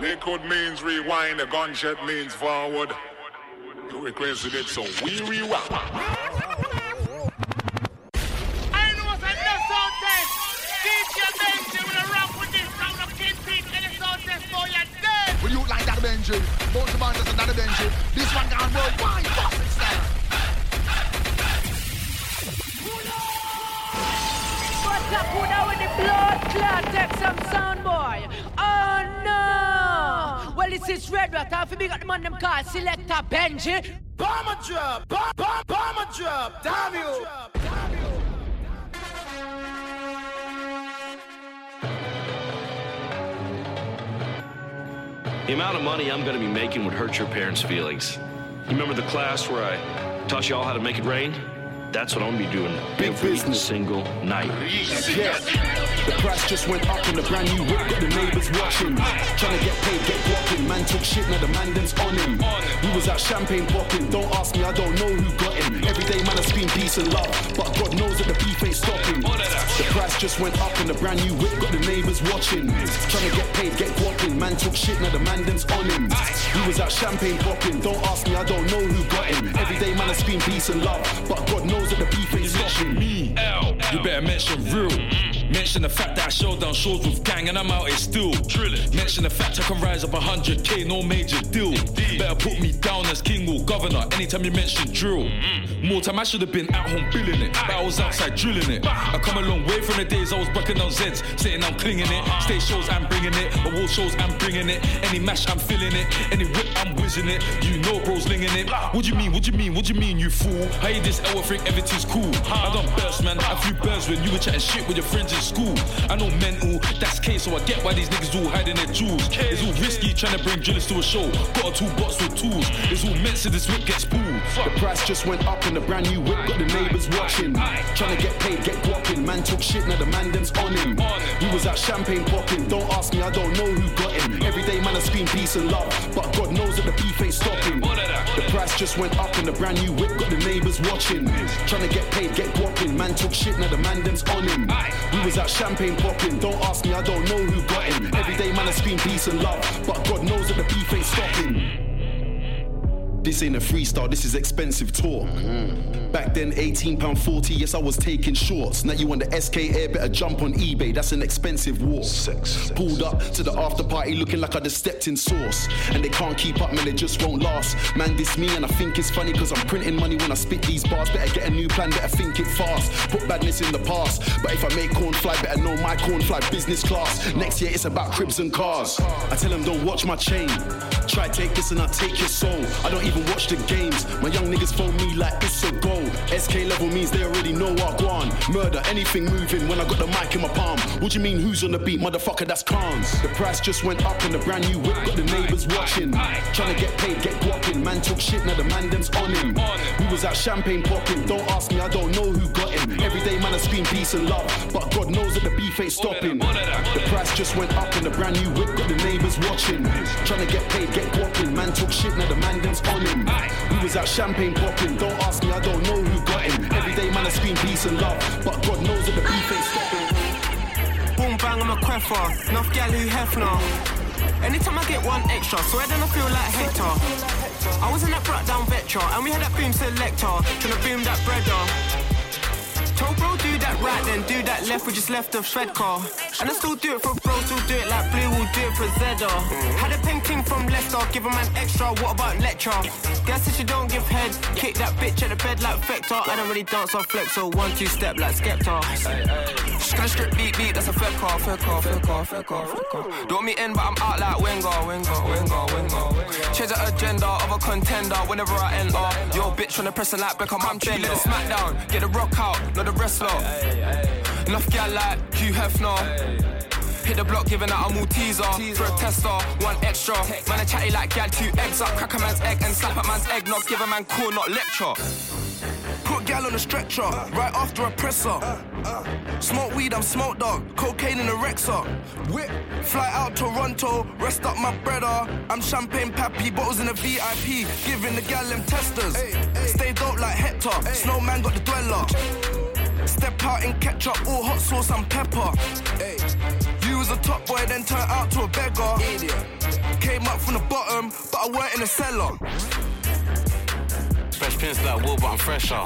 Liquid means rewind, a gunshot means forward. You requested it, so we rewind. I know what's a sound test. DJ Benji will rock with this round of Kingpin and the sound test boy, you're dead. Will you like that Benji? Both of us another Benji. This one gone worldwide, fucking style. What's up, who now with the blood clot? Take some sound boy. No! Well, this is Red Rat. If you got the man them called Selector Benji. Bomber drop, bomb, bomb, bomber drop, damn you. The amount of money I'm gonna be making would hurt your parents' feelings. You remember the class where I taught you all how to make it rain? That's what I'm gonna be doing Big every business. single night. Yeah. The price just went up on the brand new whip, got the neighbors watching. Trying to get paid, get guapping. Man took shit, now the man them's on him. We was at champagne popping. Don't ask me, I don't know who got him. Every day man has been peace and love, but God knows that the beef ain't stopping. The price just went up on the brand new whip, got the neighbors watching. Trying to get paid, get guapping. Man took shit, now the man them's on him. We was at champagne popping. Don't ask me, I don't know who got him. Every day man has been peace and love, but God knows that the beef ain't stopping. Me, L, you better mention real. Mention the fact that I showed down shows with gang and I'm out here still. Drilling. Mention the fact I can rise up 100k, no major deal. Better put me down as king or governor anytime you mention drill. Mm-hmm. More time I should have been at home billing it, but I was outside drilling it. I come a long way from the days I was bucking down Zeds, saying I'm clinging it. Uh-huh. Stage shows I'm bringing it, award shows I'm bringing it. Any mash I'm filling it, any whip I'm whizzing it. You know bros linging it. What do you mean? What do you mean? What do you mean, you fool? How you this L think everything's cool? I done burst, man. A few birds when you were chatting shit with your friends in school. I know mental, that's K, so I get why these niggas all hiding their jewels. It's all risky trying to bring drillers to a show. Got a toolbox with tools. It's all meant so this whip gets spooled. The price just went up in the brand new whip, got the neighbors watching. Trying to get paid, get guapping. Man took shit, now the man them's on him. We was at champagne popping. Don't ask me, I don't know who got him. Every day man I scream peace and love, but God knows that the beef ain't stopping. The price just went up in the brand new whip, got the neighbors watching. Trying to get paid, get guapping. Man took shit, now the man them's on him. We was at champagne popping. Don't ask me, I don't know who got him. Every day man I scream peace and love, but God knows that the beef ain't stopping. This ain't a freestyle, this is expensive talk. Back then, £18.40, yes, I was taking shorts. Now you want the SK Air, better jump on eBay, that's an expensive walk. Pulled up to the after party looking like I just stepped in sauce. And they can't keep up, man, it just won't last. Man, this me, and I think it's funny cause I'm printing money when I spit these bars. Better get a new plan, better think it fast. Put badness in the past. But if I make corn fly, better know my corn fly business class. Next year, it's about cribs and cars. I tell them, don't watch my chain. Try take this and I take your soul. I don't even watch the games. My young niggas phone me like it's a goal. SK level means they already know what go on. Murder, anything moving when I got the mic in my palm. What do you mean who's on the beat, motherfucker? That's cons. The price just went up in the brand new whip. Got the neighbors watching. Trying to get paid, get guapping. Man took shit, now the man them's on him. We was at champagne popping. Don't ask me, I don't know who got Every day man I scream peace and love, but God knows that the beef ain't stopping. The price just went up in the brand new whip. Got the neighbors watching. Trying to get paid, get guapping. Man took shit, now the man them's on him. We was at champagne popping. Don't ask me, I don't know who got him. Every day man I scream peace and love, but God knows that the beef ain't stopping. Boom bang, I'm a queffer. Enough gal Hugh Hefner. Anytime I get one extra, so then I feel like Hector. I was in that brat down Vectra, and we had that boom selector, tryna boom that breader. Told bro do that right then, do that left, we just left off Fed car. And I still do it for bro, still do it like Blue, will do it for Zedda. Had a painting from Leicester, give a an extra, what about lecture? Guess said you don't give head, kick that bitch at the bed like Vector. I don't really dance or flex, so one, two step like Skepta. She's gonna strip beat beat, that's a Fed car, Fed car, Fed car, Fed car, Fed car. Don't me in, but I'm out like Wenger, Wenger, Wenger, Wenger. Change the agenda of a contender whenever I enter. Yo, bitch, tryna press a like Beckham, I'm chilling. The smackdown, get the rock out, not the wrestler. Enough gal like Hugh Hefner. Hit the block, giving out a Malteser for a tester, one extra. Man, I chatty like gal, two eggs up, crack a man's egg and slap a man's egg, not give a man cool, not lecture. Put gal on a stretcher, right after a presser. Smoke weed, I'm smoke dog. Cocaine in a Rexer. Whip, fly out Toronto, rest up my brother. I'm champagne pappy, bottles in a VIP, giving the gal them testers. Stay dope like Hector, Snowman got the dweller. Step out in ketchup, all hot sauce and pepper. You was a top top boy, then turned out to a beggar. Idiot. Came up from the bottom, but I weren't in the cellar. Fresh pins like wool, but I'm fresher.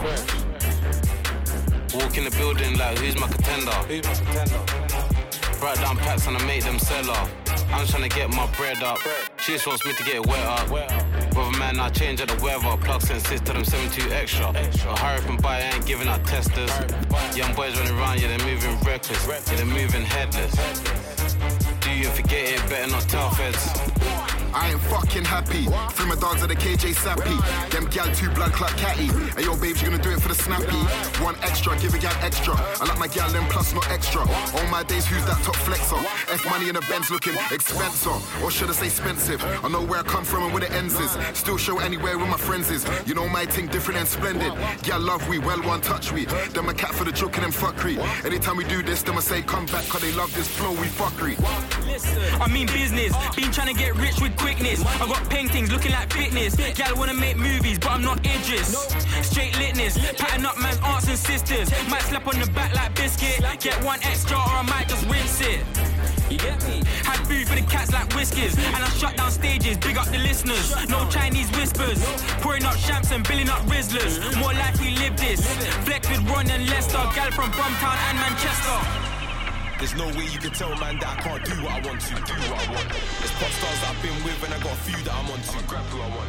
Walk in the building like who's my contender? Who's my contender? Write down packs and I make them sell off. I'm trying to get my bread up. She just wants me to get wet up. Brother man, I change at the weather. Plug senses to them 72 extra. But hurry up and buy, I ain't giving out testers. Young boys running around, yeah, they're moving reckless. Yeah, they're moving headless. Do you forget it? Better not tell feds. I ain't fucking happy. Free my dogs at the KJ Sappy. Them gal two blood clot catty. Hey yo, babes, you gonna do it for the snappy. One extra, give a gal extra. I like my gal them plus not extra. All my days, who's that top flexer? F money in the Benz looking expensive. Or should I say expensive? I know where I come from and where the ends is. Still show anywhere where my friends is. You know my thing different and splendid. Gal love we, well one touch we. Them a cat for the joke and them fuckery. Anytime we do this, them I say come back cause they love this flow, we fuckery. I mean business. Been trying to get rich with quickness. I got paintings looking like fitness. Gal wanna make movies, but I'm not Idris. Straight litness, pattern up man's aunts and sisters. Might slap on the back like biscuit. Get one extra or I might just rinse it. You get me? Had food for the cats like whiskers. And I shut down stages, big up the listeners. No Chinese whispers. Pouring up champs and billing up Rizlas. More like we live this. Flex with Ron and Lester. Gal from Brumtown and Manchester. There's no way you can tell man that I can't do what I want to, do what I want. There's pop stars that I've been with and I got a few that I'm on to. grab who I want.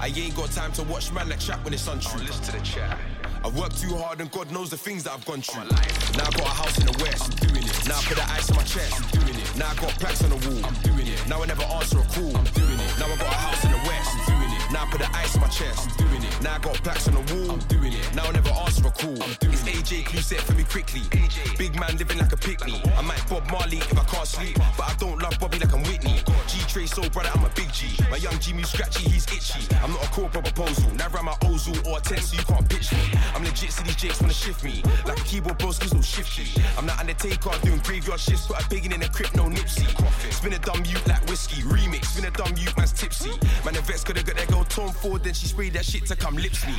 I ain't got time to watch man like chat when it's untrue. I'll listen to the chat. I've worked too hard and God knows the things that I've gone through. Now I got a house in the west, I'm doing it. Now I put the ice on my chest, I'm doing it. Now I got plaques on the wall, I'm doing it. Now I never answer a call, I'm doing it. Now I got a house in the west, I'm doing it. Now I put the ice on my chest, I'm doing it. Now I got plaques on the wall, I'm doing it. Now I never answer a call, I'm doing it. It's AJ, can you set for me quickly? AJ. Big man living like a picnic. I might Bob Marley if I can't sleep, but I don't love Bobby like I'm Whitney. G Trey, so brother, I'm a big G. My young Jimmy scratchy, he's itchy. I'm not a corporate proposal, never am I Ozil or a 10, so you can't pitch me. I'm legit, so these jakes wanna shift me. Like a keyboard bros, no shifty. I'm not Undertaker, doing graveyard shifts, but I'm in a crypt, no nipsey. Spin a dumb youth like whiskey, remix, spin a dumb youth, man's tipsy. Man, the vets coulda got their girl Tom Ford, then she sprayed that shit to come lips me.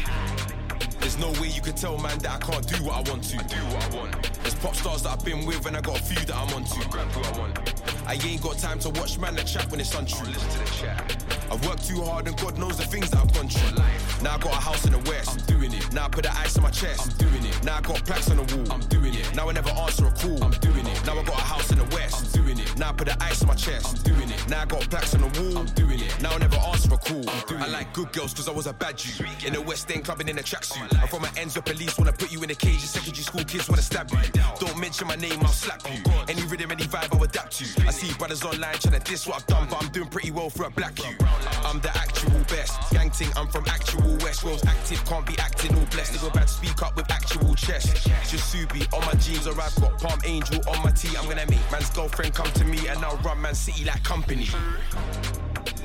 There's no way you can tell man that I can't do what I want to. Do what I want. There's pop stars that I've been with and I got a few that I'm on to. grab who I want. I ain't got time to watch man that chat when it's untrue. listen to the chat. I've worked too hard and God knows the things that I've gone through. Now I got a house in the west. I'm doing it. Now I put the ice on my chest. I'm doing it. Now I got plaques on the wall. I'm doing it. Now I never answer a call. I'm doing it. Now I got a house in the west. I'm doing it. Now I put the ice on my chest. I'm doing it. Now I got plaques on the wall. I'm doing it. Now I never answer a call. I'm doing I like good girls cause I was a bad Jew. In the West End clubbing in a tracksuit. I'm from my ends where police wanna put you in a cage. And secondary school kids wanna stab you. Don't mention my name, I'll slap oh, you. Any rhythm, any vibe, I'll adapt to. I see brothers online trying to diss what I've done, but I'm doing pretty well for a black you. I'm the actual best. Gang ting, I'm from actual West. Rose active, can't be acting all blessed. Nigga bad speak up with actual chest. Just Ksubi on my jeans, or I've got Palm Angel on my tee. I'm gonna make man's girlfriend come to me, and I'll run Man City like company.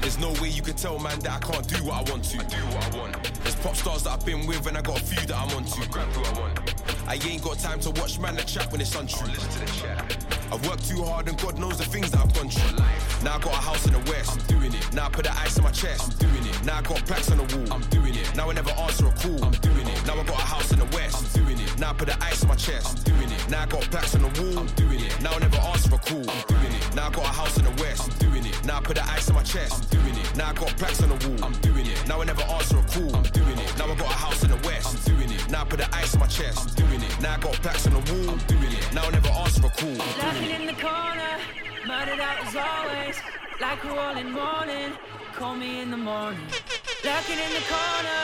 There's no way you can tell man that I can't do what I want to. Do what I want. There's pop stars that I've been with and I got a few that I'm on to. I. I ain't got time to watch man that chat when it's untrue. listen to the chat. I've worked too hard and God knows the things that I've gone through. Now I got a house in the west. I'm doing it. Now I put the ice on my chest. I'm doing it. Now I got plaques on the wall. I'm doing it. Now I never answer a call. I'm doing it. Now I got a house in the west. I'm doing it. Now I put the ice on my chest. I'm doing it. Now I got plaques on the wall. I'm doing it. Now I never answer a call. I'm doing it. Now I got a house in the west. I'm doing it. Now I put the ice on my chest. I'm doing it. Now I got plaques on the wall. I'm doing it. Now I never answer a call. I'm doing it. Now I got a house in the west. I'm doing it. Now I put the ice on my chest. I'm doing it. Now I got plaques on the wall. I'm doing it. Now I never answer a call. Laughing in the corner, murdered out as always. Like we're all in mourning, call me in the morning. Lurking in the corner,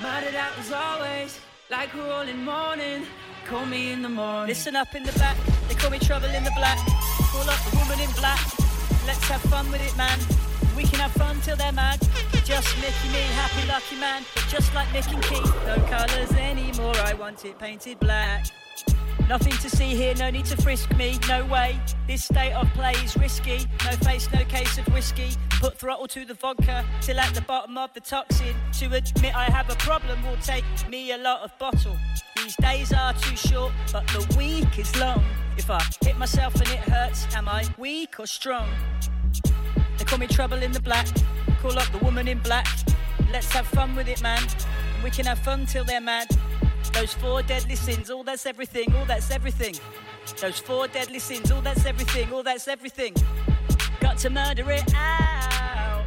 murdered out as always. Like we're all in mourning, call me in the morning. Listen up in the back, they call me trouble in the black. Call up the woman in black. Let's have fun with it, man. We can have fun till they're mad. Just Mickey, me, happy lucky man. Just like Nick and Keith, no colours anymore. I want it painted black. Nothing to see here, no need to frisk me, no way. This state of play is risky. No face, no case of whiskey. Put throttle to the vodka till at the bottom of the toxin. To admit I have a problem will take me a lot of bottle. These days are too short, but the week is long. If I hit myself and it hurts, am I weak or strong? Call me trouble in the black. Call up the woman in black. Let's have fun with it, man. We can have fun till they're mad. Those four deadly sins, all that's everything, all that's everything. Those four deadly sins, all that's everything, all that's everything. Got to murder it out.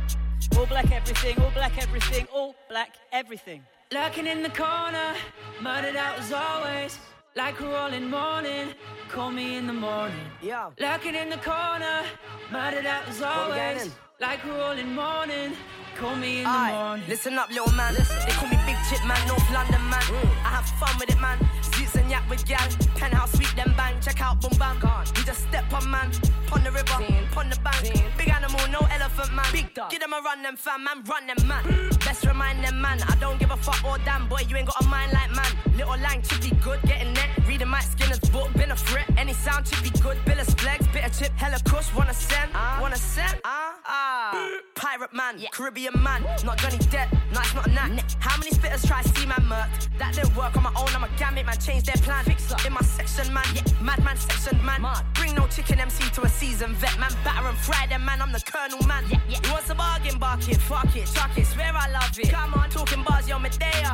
All black everything, all black everything, all black everything. Lurking in the corner, murdered out as always. Like we're all in mourning, call me in the morning. Yeah. Lurking in the corner, murdered out as always. Like in mourning, call me in the Aye, morning. listen up, little man. Listen. They call me Big Chip Man, North London man. I have fun with it, man. Zits and yak with gal. Penthouse sweep them bang. Check out boom bam. We just step on man. Pon the river, pon the bank. Big animal, no elephant man. Big dog. Give them a run, them fam, man. Run them man. Best remind them man. I don't give a fuck or damn, boy. You ain't got a mind like man. Little lang be good, getting net. Reading Mike Skinner's book, been a threat. Any sound should be good. Billis flex, bit of chip, hella kush. Wanna send, wanna send. Ah, ah. Pirate man, Caribbean man, not Johnny Depp. No, it's not a knack. How many spitters try to see man murked? That didn't work on my own. I'm a gamut man, change their plan. In my section man, madman section man. Bring no chicken MC to a season vet man. Batter and fry them man. I'm the colonel man. You want some bargain, bark it, fuck it, chuck it. Swear I love it. Come on, talking bars, yo, Medea.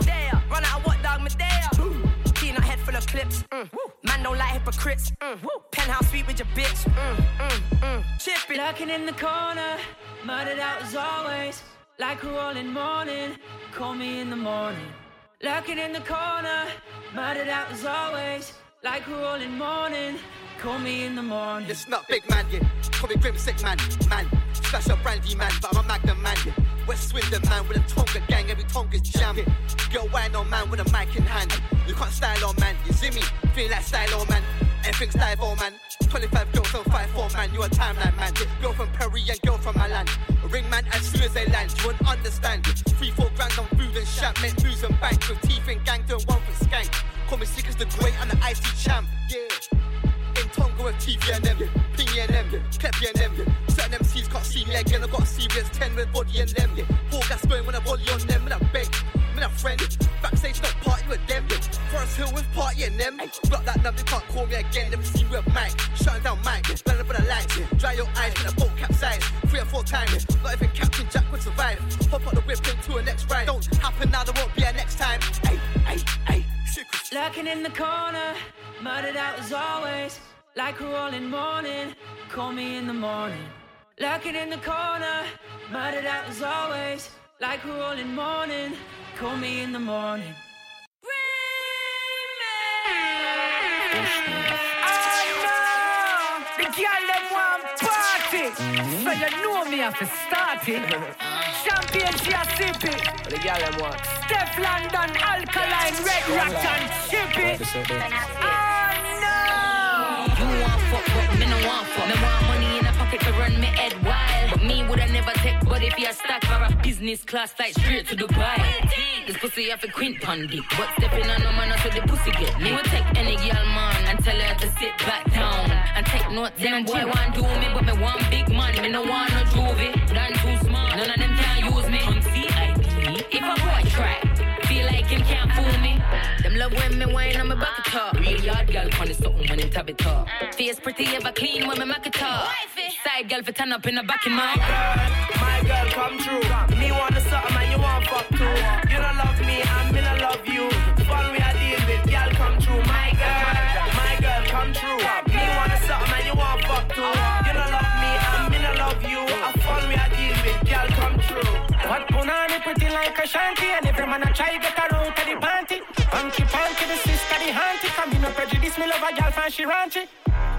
Run out of what dog, Medea. Peanut head full of clips. Mm. Man don't like hypocrites. Mm. Penthouse suite with your bitch. Mm, mm, mm. Chip it. Lurking in the corner, murdered out as always. Like we're all in mourning, call me in the morning. Lurking in the corner, murdered out as always. Like we're all in mourning, call me in the morning. It's not big man, yeah. Call me grim sick man, man. Splash up brandy man, but I'm a magnum man, yeah. West Swindon man with a Tonga gang, every Tonga's jam. Girl wine on man with a mic in hand. You can't style on man, you see me? Feel like style on man. Everything's dive on man. 25 girls on 5-4 man, you a timeline man. Girl from Perry and girl from Milan. Ring man as soon as they land, you won't understand. Three, four grand on food and shop, make booze and bank. With teeth and gang, doing one for skank. Call me sick as the great and the icy champ, yeah. TV and them. Pingy and them. Peppy and them. Certain MCs can't see me again, I got a serious 10 with body and them. Four gas going when I volley on them, and I beg. I'm a friend, backstage not party with them. Forest Hill with party and them. Block that number, can't call me again. Never see with Mike, shutting down Mike. Blend up the lights, yeah. Dry your eyes with a boat capsize. Three or four times. Not even Captain Jack would survive. Hop out the whip into a next ride. Don't happen now, there won't be a next time. Hey, hey, hey. Lurking in the corner, murdered out as always. Like we're all in mourning, call me in the morning. Lurking in the corner, murdered out as always. Like we're all in mourning, call me in the morning. Oh no! The girl want party, so you know me have to start it. Champagne she a sip it. The girl them want. Steph London, alkaline, red rock and chip it. Oh no! Me want money in a pocket to run me head wild. But me woulda never take, but if you are stack for a business class flight straight to Dubai. This pussy have a quint pon dick, but stepping on no man so the pussy get. Me would take any girl man and tell her to sit back down and take notes. Them boy want do me, but me want big man. Me no want no juvie, done too smart. None of them can't use me. On if a boy try, feel like him can't fool me. Them love when me wine on my back it up. Real yard girl funny something when him tab it up. Face pretty ever clean when me make it up. Side girl for turn up in the back of my. My girl come true. Me want the something and you want fuck too. You don't love me and me don't love you. Fun we are deal with, girl come true. My girl, my girl come true. Me want the something and you want fuck too. You don't love me and me don't love you. A fun we are deal with, girl come true. What punani pretty like a shanty And every man a try get her out of the panty Punky punky the sister the hanty Come in no prejudice me love a gal fan she ranchy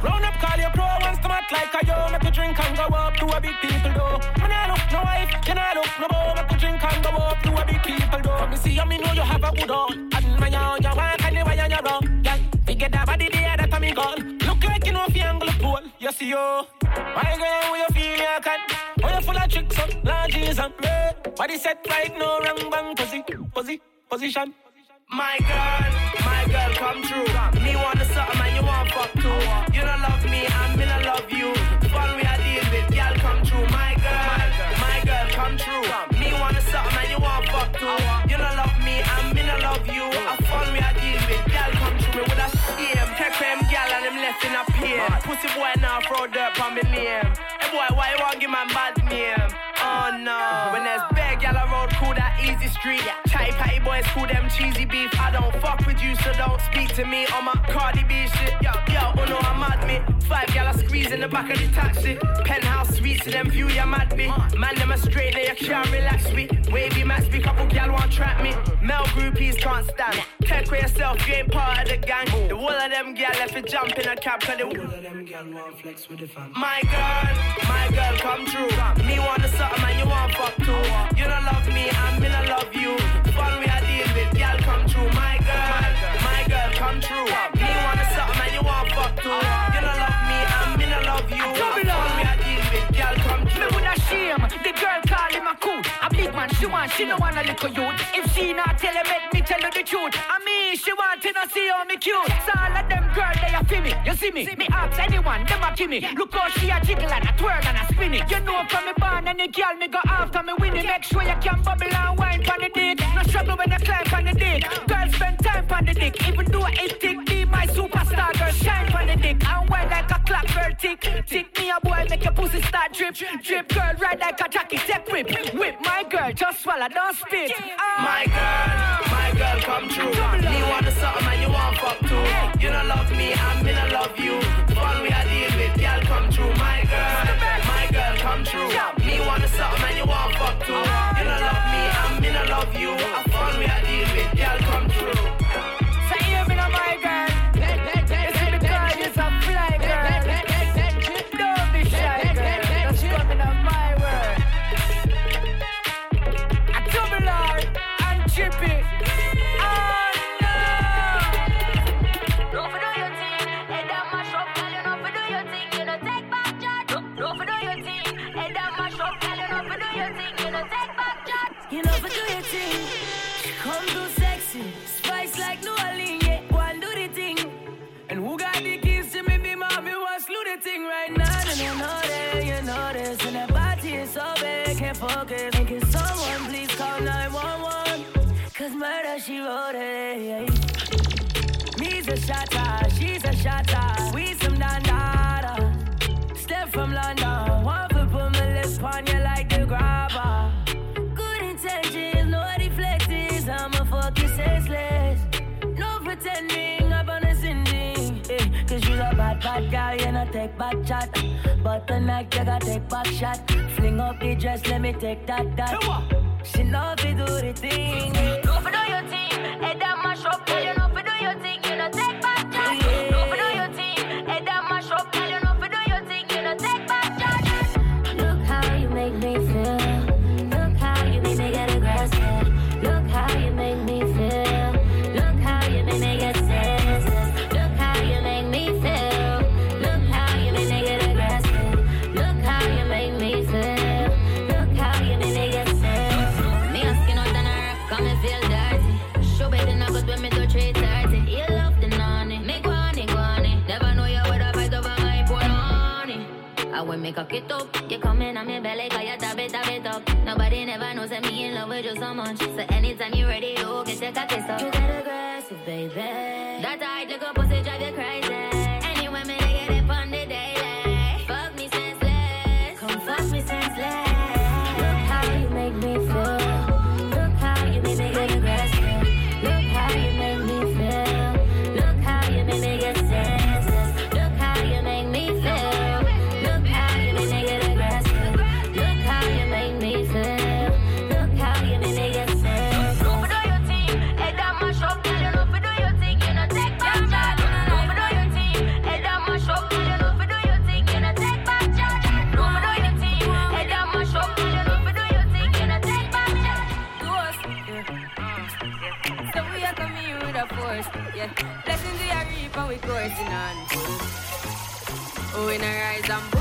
Round up call your pro once come out like a yo. Make a drink and go up to a big people do Me nah look no wife, you nah look no boy. Make a drink and go up to a big people Come me see you me know you have a good on And my young you want anyway on your run. Girl, forget that body there that a me gun. Look like you know fi angle pole. You see yo. My girl where you feel you can? Oh you full of tricks up, larges and red eh. Body set right no wrong bang pussy, pussy, position My girl, my girl come true. Me the something and you want fuck too. You don't love me and me don't love you. Fun we are deal with, girl come true. My girl, my girl come true. Me the something and you want fuck too. You don't love me and me don't love you. A fun we are deal with, girl come true. Me with a shame, take them girl and them left in a pain. Pussy boy now throw dirt on me name. Hey boy, why you want give my bad name? Oh no, when there's street. Chatty patty boys call them cheesy beef. I don't fuck with you, so don't speak to me on my Cardi B shit. Yo, yo, oh no, I'm mad me. Five gal I squeeze in the back of the taxi. Penthouse suites to them view, ya mad me. Man, them a straight, they can't relax me. Wavy max, be couple gal want trap me. Male groupies can't stand. Take for yourself, you ain't part of the gang. The whole of them gal left it jump in a cab, cause the whole of them gal want flex with the fam. My girl, my girl, come true. Me want the something man, you want fuck too. You don't love me, I'm gonna love you. Fun we are deal with, gal come true. My girl, my girl, come true. Me the something and you want fuck too. You don't love me, I'm gonna love you. Fun we Me woulda shame the girl call him a cool. A big man, she want, she no want a little youth. If she not tell him, make me tell her the truth. I mean, she want to not see how me cute. So all of them girl, they a feel me. You see me? Me ask anyone, them a give me. Look how she a jiggle and a twirl and a spin it. You know from me born the girl me go after me winning. Make sure you can bubble and wine pon the dick. No struggle when you climb pon the dick. Girl spend time pon the dick. Even though it tick, be my superstar. Girl shine pon the dick and wine like a clock. Girl tick, tick me a boy make your pussy start drip, drip. Girl ride like a jockey, take whip, whip. My girl just swallow, don't spit. Ah. My girl, my girl, come true. Me want the something and you want fuck too. You don't love me, I'm gonna love you. Fun we are deal with, girl, come true. My girl, my girl, come true. Me want the something and you want fuck too. You don't love me, I'm gonna love you. Fun we are deal with, girl, come true. Chat. But tonight you gotta take back shot. Fling up the dress, let me take that, that. She if you do the thing. For do your thing, head down mash up, girl. Belly, cause you tap it, tap it up. Nobody never knows that me in love with you so much. So anytime you're ready, you get your cocky stuff. Coursing on. Oh, we not rise and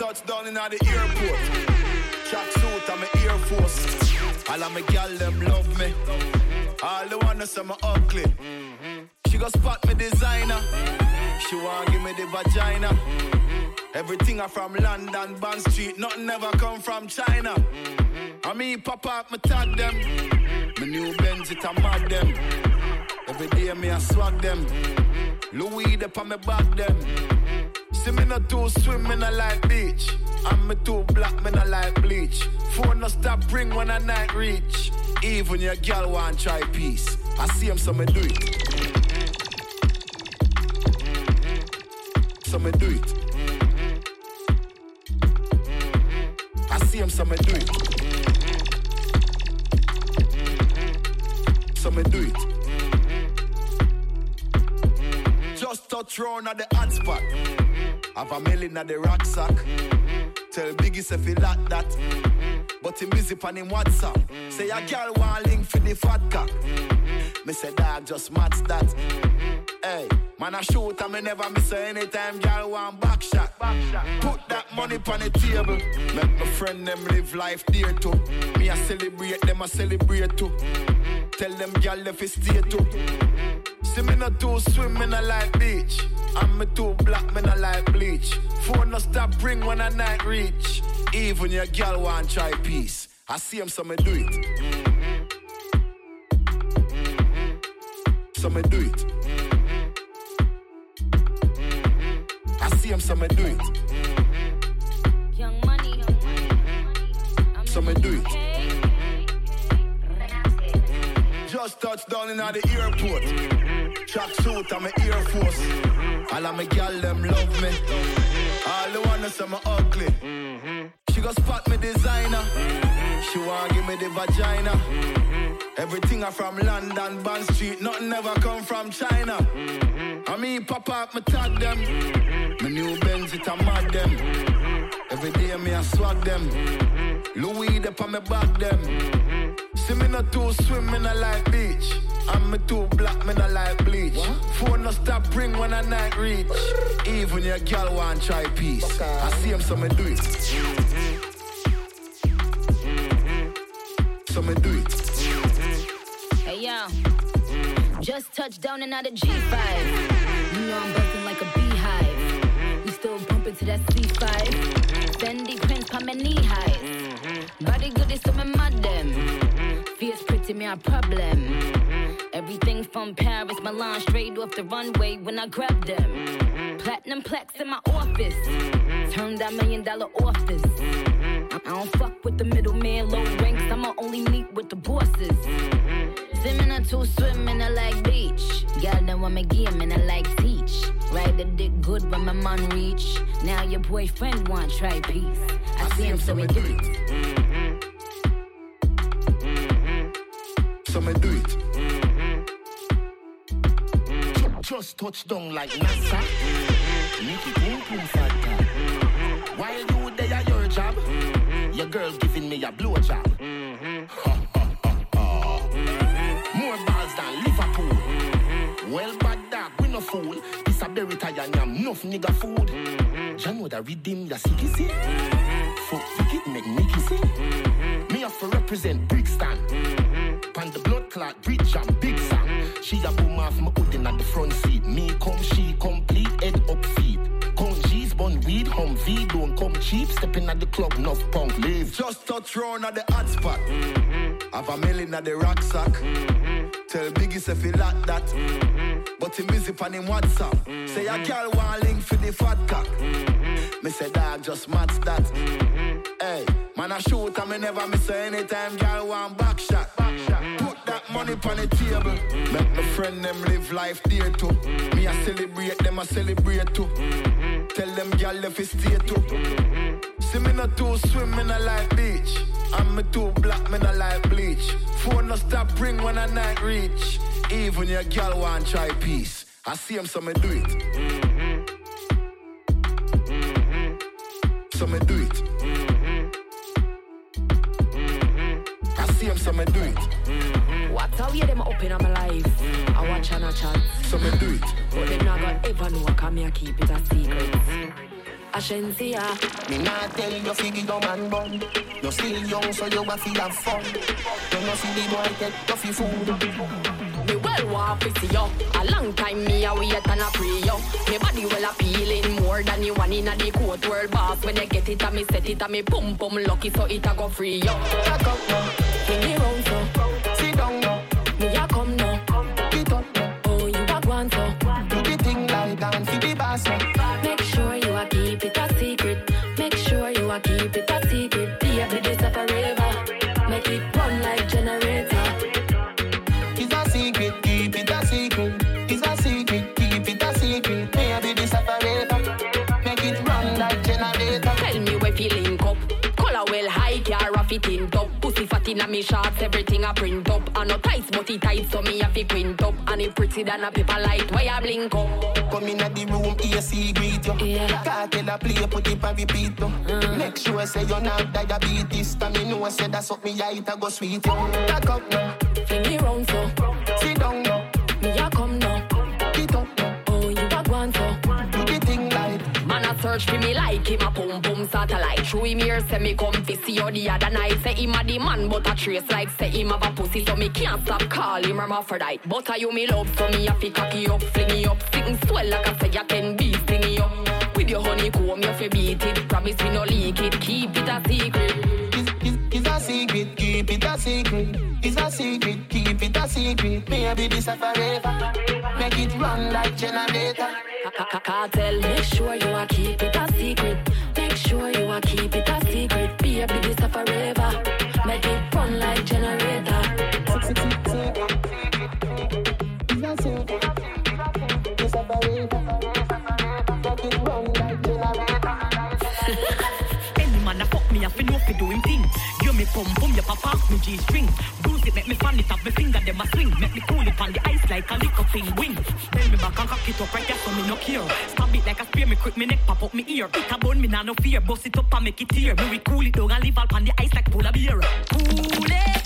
Just touched down in the airport. Track suit, I'm an Air Force. All of my gal them love me. All the wanna say me ugly. She go spot me designer. She want give me the vagina. Everything I from London, Bond Street, nothing ever come from China. I mean, pop up, me tag them. My new Benz, it a mad them. Every day me I swag them. Louis, they on me back them. See me not too swim, me not like beach. I'm me too black, me not like bleach. Phone no stop ring when I night reach. Even your girl want try peace. I see him, so me do it. So me do it. I see him, so me do it. So me do it. Just touch round at the hot spot. Have a million at the rucksack. Tell Biggie if he like that. But him busy on him WhatsApp. Say a girl want link for the fat cock. Me say dog just match that. Hey, man I shoot and me never miss anytime girl want back shot. Put that money on the table. Make my friend them live life dear too. Me I celebrate them I celebrate too. Tell them girl if it stay too. See me not too swim, me not like beach. I'm me too black, me not like bleach. Phone no stop ring when I night reach. Even your girl want try peace. I see him, so me do it. So me do it. I see him, so me do it. Young money, So me do it. Just touched down in the airport. Track suit, I'm an Air Force. Mm-hmm. All of my gal them love me. Mm-hmm. All the wanna say me ugly. Mm-hmm. She go spot me designer. She want give me the vagina. Everything I from London, Bond Street, nothing ever come from China. I mean, pop up, me tag them. My new Benz, it a mad them. Every day me I swag them. Louis, they on me back them. See me not too swim, me not like beach. I'm me too black, me not like bleach. Phone no stop ring when I night reach. Even your girl want try peace. I see him, so me do it. So me do it. Hey yo, just touched down and out of G5. You know I'm buzzing like a beehive. We still bumping to that C5. Fendi prints pa my knee highs. Body good is so me mad them. Fierce pretty me a problem. Everything from Paris, Milan, straight off the runway when I grab them. Mm-hmm. Platinum plaques in my office. Mm-hmm. Turn that million dollar office. Mm-hmm. I don't fuck with the middleman, low ranks. I'ma only meet with the bosses. Swimming or two swimming, I like beach. Want me game and I like teach. Ride the dick good when my man reach. Now your boyfriend want try peace. I, see him, so we do it. So me do it. Just touch down like NASA. Mm-hmm. Make it boom boom fatta. While you there at your job, mm-hmm. your girl giving me a blow job. Ha, mm-hmm. ha, ha, ha. More balls than Liverpool. Well, bad dog, we no fool. This a berry tie and yam, enough nigga food. Jah know that redeem ya see see. Fuck forget make Nicky see. Me have to represent Brixton. Front seat. Me come she complete head up feet. Count G's bun weed hum V don't come cheap. Stepping at the club enough punk leave. Just touch round at the hot spot. Mm-hmm. Have a million at the rucksack. Mm-hmm. Tell Biggie if he like that. Mm-hmm. But he busy on him WhatsApp. Say a girl want link for the fat cock. Me say dog just match that. Hey, man I shoot and me never miss her anytime girl want back shot. Put that money on the table. Make my friend them live life there too. Me I celebrate them I celebrate too. Tell them girl if it's stay too. See me not too swim in a light beach. I'm me too black, me not like bleach. Phone no stop ring when I night reach. Even your girl want try peace. I see him, so me do it. So me do it. I see him, so me do it. What how you them up in my life? Mm-hmm. I watch and a chance. So me do it. But them not gonna ever know come here keep it a secret. Mm-hmm. Ashensia. Me not tell you figure your man bun. You still young, so you want to have fun. You know see the boy get toughy food. Me well want to see you. A long time me a wait and a pray you. Me body well appealing more than you one in a the court world boss. When they get it and me set it and me pum pum lucky so it a go free you. Back up now, bring it round so. Me shorts, everything a print up. I no tights, but it tight, so me have to print up. And it pretty than a paper light, why I blink up. Come in at the room, AC greet you. Yeah. Kartel a play, put it on repeat you. Uh-huh. Make sure say you're not diabetes. Know say that's what me height a go sweet you. Back up now, Fling me round so. Search for me like him a pum pum satellite. Through him here say me come fi see you the other night. Say him a the man but a trace like say him have a pussy so me can't stop call him hermaphrodite. But a you me love so me a fi cocky up, fling it up, sitting swell like I say I can be sting it up. With your honeycomb you fi beat it, promise me no leak it, keep it a secret. It's, a secret, keep it a secret. It's a secret, keep it a secret. Maybe this a forever. Make it run like generator. Kartel, make sure you a keep it a secret. Make sure you a keep it a secret. This a a forever. Make it run like generator. Any man a fuck me, I fi know fi do him thing. You me pum pum, you pop off me G string. Bruise it, make me fan it up, me finger them a swing. Make me cool it on the ice like a liquor thing wing. Bend me back and cock it up right there so me no care. Stab it like a spear, me quick me neck pop up me ear. It a bone me nah no fear, bust it up and make it tear. Me we cool it down and leave all on the ice like polar beer. Cool it,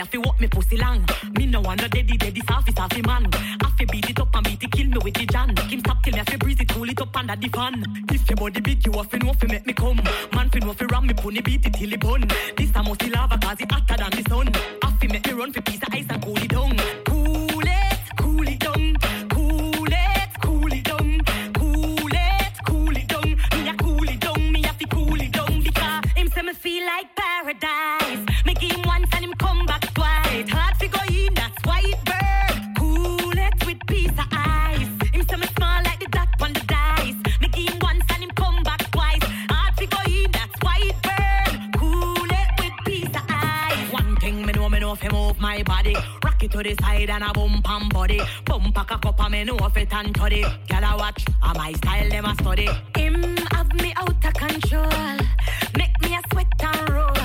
me, I feel what me pussy long. Me no want no daddy, daddy, selfie, selfie man. I feel beat it up and beat it, kill me with the jan. Him stop till me, I feel breeze it, cool it up under the fan. If your body big, you have to know fi make me come. Man fi know fi ram me, pony beat it till it bun. This a must lava cause it hotter than to the side and a bump and body. Bump a cock up and me know fi tan to the. Girl a watch, a my style them a study. Him have me out of control. Make me a sweat and roll.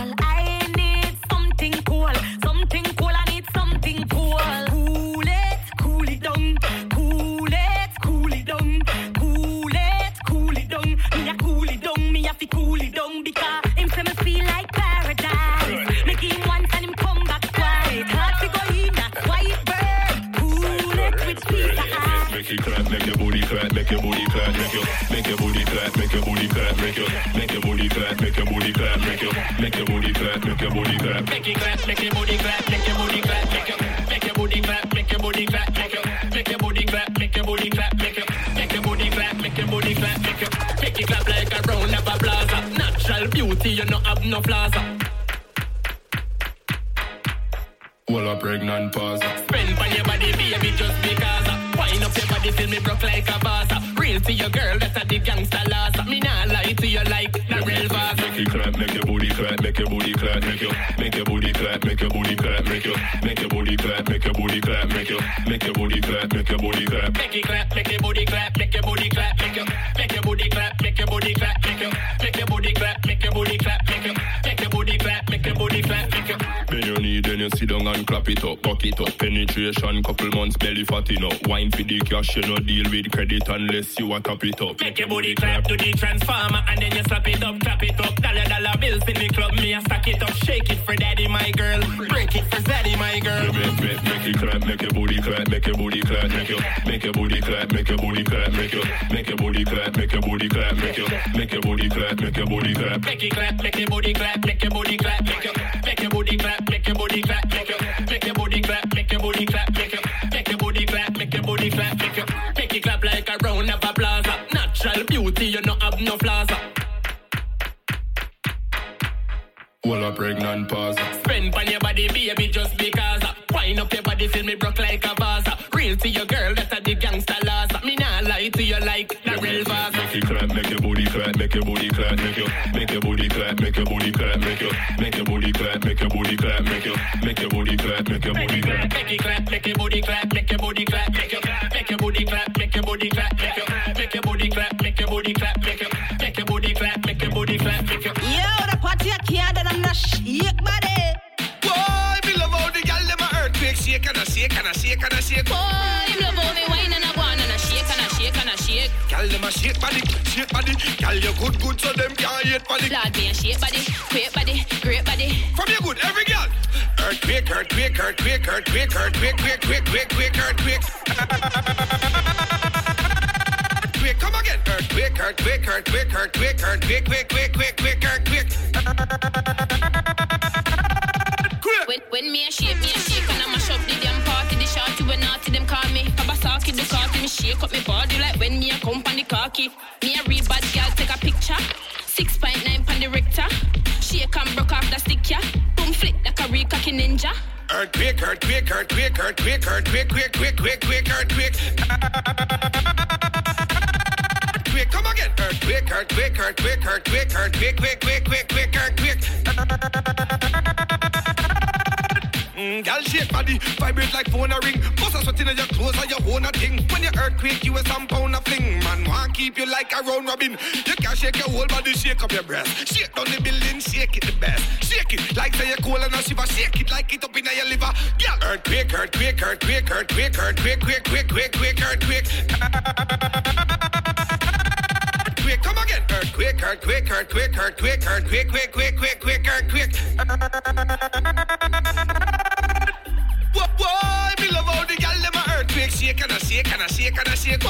Make your, make your booty clap, make your booty clap, make your, make your booty clap, make your booty clap, make your, make your booty clap, make your booty clap. Make clap, make your booty clap, make your booty clap, make your, make your booty clap, make your booty clap, make your, make your booty clap, make your booty clap, make your, make your booty clap, make your booty clap, make your, make it clap like a round of a plaza. Natural beauty, you no have no plaza. Well, a pregnant pause. Spend on your body, baby, just because. uh, Wind up your body till me broke like a vase. Uh, Real to your girl, that's a the gangster laws. uh, Me nah lie to you like the real vase. Make it clap, make your booty clap, make your booty clap, make your, make your booty clap, make your booty clap, make your, make your booty clap, make your booty clap, make your, make your booty clap, make your booty clap. Make it clap, make your booty clap, make your booty clap, make you sit down and clap it up, buck it up. Penetration, couple months, belly fatting up. Wine for the cash, you no deal with credit unless you a top it up. Make your booty clap to the transformer and then you slap it up, clap it up. Dollar dollar bills in the club, me a stack it up, shake it for daddy, my girl. Break it for zaddy, my girl. Make, make, make it clap, make your booty clap, make your booty clap, make your, make your booty clap, make your booty clap, make your, make your booty clap, make your booty clap, make your, make your booty clap, make your booty clap. Make it clap, make your booty clap, make your booty clap, make your, make your booty clap, make your booty clap, make your, make your booty clap, make your booty clap, make your, make your booty clap, make your booty clap, make your, make it clap like a round of a plaza. Natural beauty, you no have no flaws. Well, a pregnant pause. Spend on your body, baby, just because. Wind up your body till me broke like a vase. Real to your girl, that's a the gangster laws. Me nah lie to you like the real vase. Make it clap, make your booty clap, make your booty clap, make your, make your booty clap, make your booty clap, make your, make your booty clap, make your booty clap, make your, make your booty clap, make your booty clap. Make it clap, make your booty clap, make your booty clap, make your, clap, make your booty clap, make your booty clap, make your, make your booty clap, make your booty clap, make your, make your booty clap, make your booty clap, make your. Yo, the party a can't and I'm not shake body. Boy, me love how the gal dem a earthquake shake and a shake and a shake and a shake. Boy, a shake body, shake body. Gal you good good so them can't hate body. Lord, me a shake body, great body, great body. From you good, every gal. Earthquake, earthquake, earthquake, earthquake, earthquake, quake, quake, quake, quake, earthquake. Earthquake, come again. Earthquake, earthquake, earthquake, earthquake, earthquake, quake, quake, quake, quake, earthquake. When, when me a shake, me a shake and I mash Me shake up me body like when me a come cocky. Me a real bad girl take a picture. Six point nine pan the Richter. Shake and broke off the stick ya. Boom flick like a real cocky ninja. Earthquake, earthquake, earthquake, earthquake, earthquake, quake, quake, quake, quake, earthquake. Earthquake, come again. Earthquake, earthquake, earthquake, earthquake, earthquake, quake, quake, quake, quake, earthquake. Mm, Girl, shake body, vibrate like phone a ring. Bust a sweat in your clothes or your own a thing. When you earthquake, you a some pound a fling. Man, want keep you like a round robin. You can shake your whole body, shake up your breast. Shake down the building, shake it the best. Shake it like say you're cold and a shiver. Shake it like it up in your liver. Girl, earthquake, earthquake, earthquake, earthquake, earthquake, quake, quake, quake, quake, earthquake. Earthquake, come again. Earthquake, earthquake, earthquake, earthquake, earthquake, quake, quake, quake, quake, earthquake. Whoa, me love how the gal dem a earthquake shake and a shake and a shake and a shake. Boy,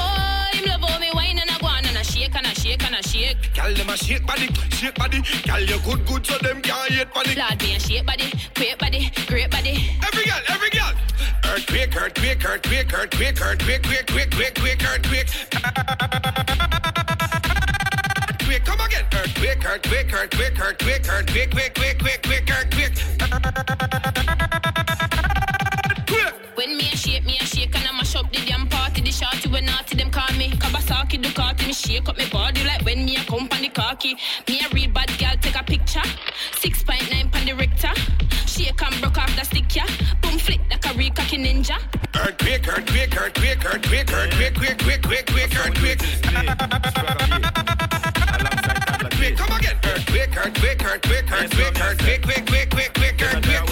him love how me wine and a go on and a shake and a shake and a shake. Gal dem a shake body, shake body. Gal you good good so them can't hate body. Lord, me a shake body, great body, great body. Every gal, every gal. Earthquake, earthquake, earthquake, earthquake, earthquake, quake, quake, quake, quake, earthquake. Earthquake, come again. Earthquake, earthquake, earthquake, earthquake, earthquake, quake, quake, quake, quake, earthquake. Shake up me body like when me a come on the cocky. Me a real bad girl take a picture. Six point nine pan the Richter. Shake and broke off the stick ya. Boom flick like a real cocky ninja. Earthquake, earthquake, earthquake, earthquake, earthquake, quake, quake, quake, quake, earthquake. Earthquake, come again. Earthquake, earthquake, earthquake, earthquake, earthquake, quake, quake, quake, quake, earthquake.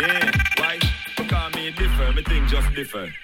Yeah, why? Because me differ, me think just differ. Just differ,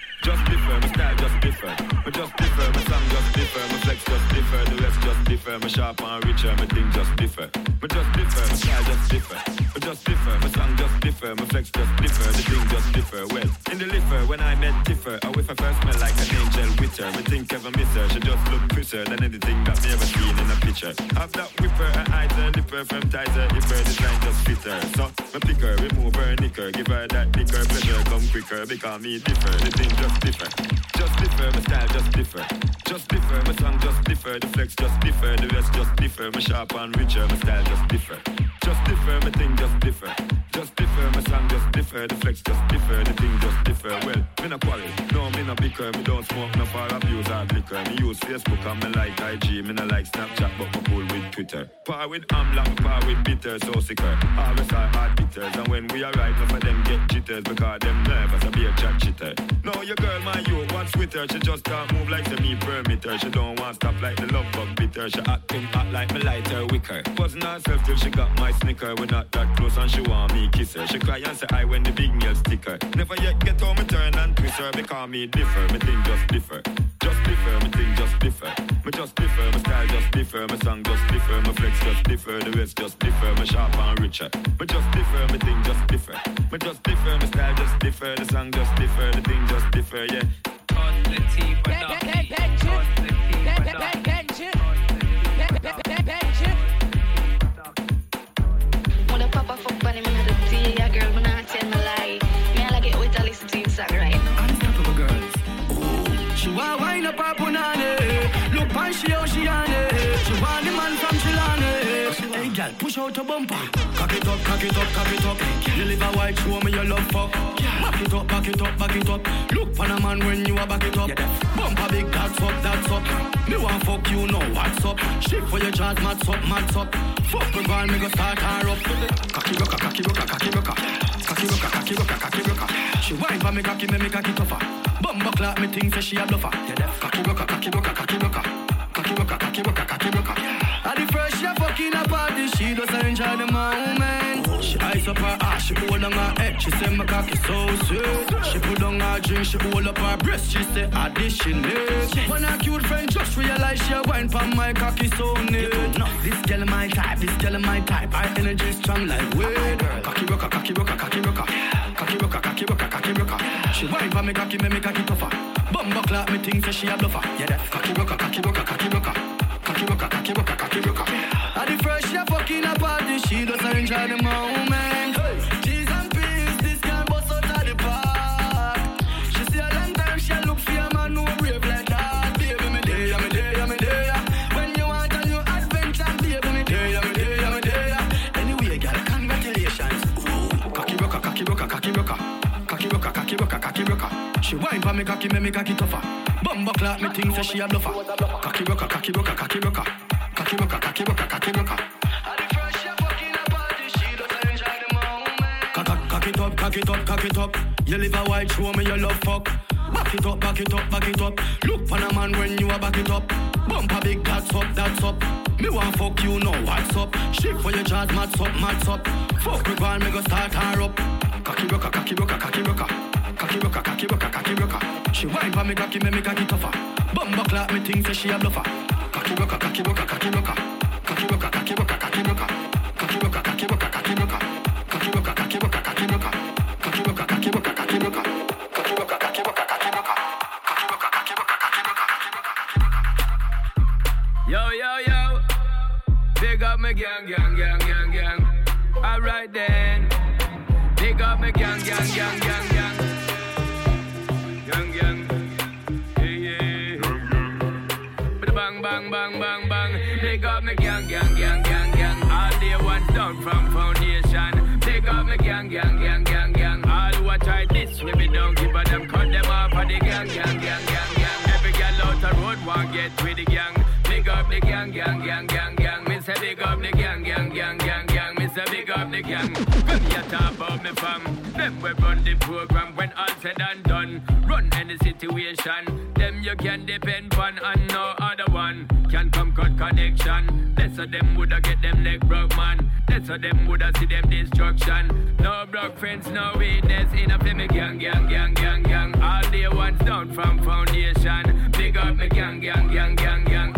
differ. My sharp and richer, me think just differ. Me just differ, my style just differ. Me just differ, my song just differ. My flex just differ, the thing just differ. Well, in the liver, when I met Tiffer, I whiff I first smell like an angel with her. Me think ever miss her, she just look crisper than anything that me ever seen in a picture. Have that whipper, her eyes, her lipper, from if her design just fit. So, me pick her, remove her knicker, give her that dicker, pleasure come quicker, because me differ, the thing just differ. Just differ, my style just differ. Just differ, my song just differ, the flex just differ, the rest just differ, my sharp and richer, my style just differ. Just differ, my thing just differ. Just differ, my song just differ, the flex just differ, the thing just differ. Well, me no quarrel, no me no bicker, me don't smoke no far abuse hard liquor. Me use Facebook and me like IG, me no like Snapchat, but me cool with Twitter. Par with Amla, par with bitter, so sicker. Always are hard bitters, and when we arrive, none of them get jitters because them nervous, I be a chat chitter. No, your girl, my you, what's with her? She just can't move like permit her. She don't want stop like the love bug bitter. She acting hot like me lighter wicker. Wasn't herself till she got my snicker. We're not that close and she want me kiss her. She cry and say I when the big nails stick her. Never yet get home, me turn and twist her because me differ. Me think just differ. Just differ, me think just differ. Me just differ, my style just differ, my song just differ, my flex just differ, the rest just differ, my sharp and richer. Me just differ, me think just differ. Me just differ, my style just differ, the song just differ, the thing just differ, yeah. When the papa fuck on him, I do tea, Want wine up her punani. Look on she how she on it. She want the man from girl, push out your bumper. Cock it up, cock it up, cock it up. You live a white, show me your love fuck. Back it up, back it up, back it up. Look for a man when you a back it up. Bumper big, that's up, that's up. Me want fuck you know what's up. Shift for your jaws, mad up, mad up. Fuck me girl, me go start her up. Cocky rocker, cocky rocker, cocky rocker. Cocky rocker, cocky rocker, cocky rocker. She whine for me cocky, me me cocky tougher. Bumbo clock, me think say she a bluffer. Cocky rocker, cocky rocker, cocky rocker. Cocky rocker, cocky rocker, cocky rocker. At the first she fucking a party, she just enjoy the moment. She ice up her ass, she hold on her head, she say my cocky so sweet. She put on her drink, she hold up her breast, she say ah, additionally. When her cute friend just realize she a wine for my cocky so neat. No, this girl my type, this girl my type. Her energy strong like weed. Cocky rocker, cocky rocker, cocky rocker. Cocky rocker, cocky rocker, cocky rocker. She wine for me cocky, me me cocky tougher. Bumbo clock, me think say she a bluffer. Yeah, that cocky rocker, cocky rocker, cocky rocker. Cocky rocker, cocky rocker, cocky rocker. At the first she a fucking a party, she just enjoy the moment. Me cocky, me me cocky tougher. Bumbo clock, me think say she a bluffer. Cocky rocker, cocky rocker, cocky rocker. Cocky rocker, cocky rocker, cocky rocker. Cock, it up, cock it up, cock it up. You live a white, show me your love fuck. Back it up, back it up, back it up. Look for a man when you a back it up. Bumper big, that's up, that's up. Me want fuck you know what's up. Shift for your jaws, mad up, mad up. Fuck me, girl, me go start her up. Cocky rocker, cocky rocker, cocky rocker. Cocky rocker, cocky rocker, cocky rocker. She whine for me cocky, me me cocky tougher. Bumbo clock, me think say she a bluffer. Cocky rocker, cocky rocker, cocky rocker. Cocky rocker, cocky rocker, cocky rocker. Cocky rocker, cocky rocker, cocky rocker. Cocky rocker, cocky rocker, cocky rocker. Cocky rocker, cocky rocker, cocky rocker. Cocky rocker, cocky rocker, cocky rocker. Yo, yo, yo. Big up my gang, gang, gang, gang, gang. Alright then. Big up my gang, gang, gang, gang. Gang, from foundation. Big up my gang, gang, gang, gang, gang. All who a try this, we be don't give a them. Cut them off of the gang, gang, gang, gang, gang. Every girl out the road want get with the gang. Big up the gang, gang, gang, gang, gang. Me say big up the gang, gang, gang, big up the gang. When you talk about me fam, them we run the program when all said and done. Run any situation, them you can depend on and no other one can come cut connection. That's how them woulda get them neck broke man. That's how them woulda see them destruction. No broke friends, no weakness in a me gang, gang, gang, gang, gang. All day ones down from foundation. Big up me gang, gang, gang, gang, gang.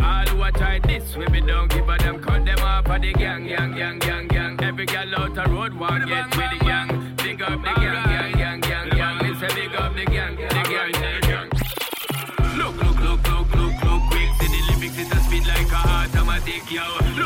I try this, we be don't give a them cut them off of the gang, gang, gang, gang, gang. Every girl out the road want get with the gang. Big up the gang, gang, gang, gang, gang. It's a big up the gang, the gang, the gang. Look, look, look, look, look, look, quick. See the lyrics, it a speed like a automatic, yo.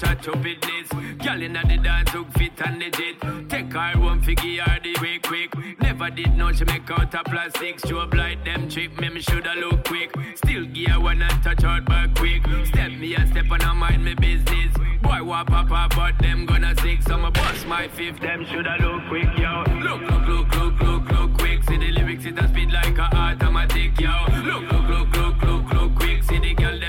Chat stupidness. Girl in the dance look fit and legit. Take her one figure her the way quick. Never did know she make out a plastic. Strobe light them trip me, me shoulda look quick. Still gear when I touch out back quick. Step me a step and I mind me business. Boy what pop up but them gonna sick. So my boss my fifth, them shoulda look quick, yo. Look, look, look, look, look, look quick. See the lyrics it a speed like a automatic, yo. Look, look, look, look, look, look quick. See the girl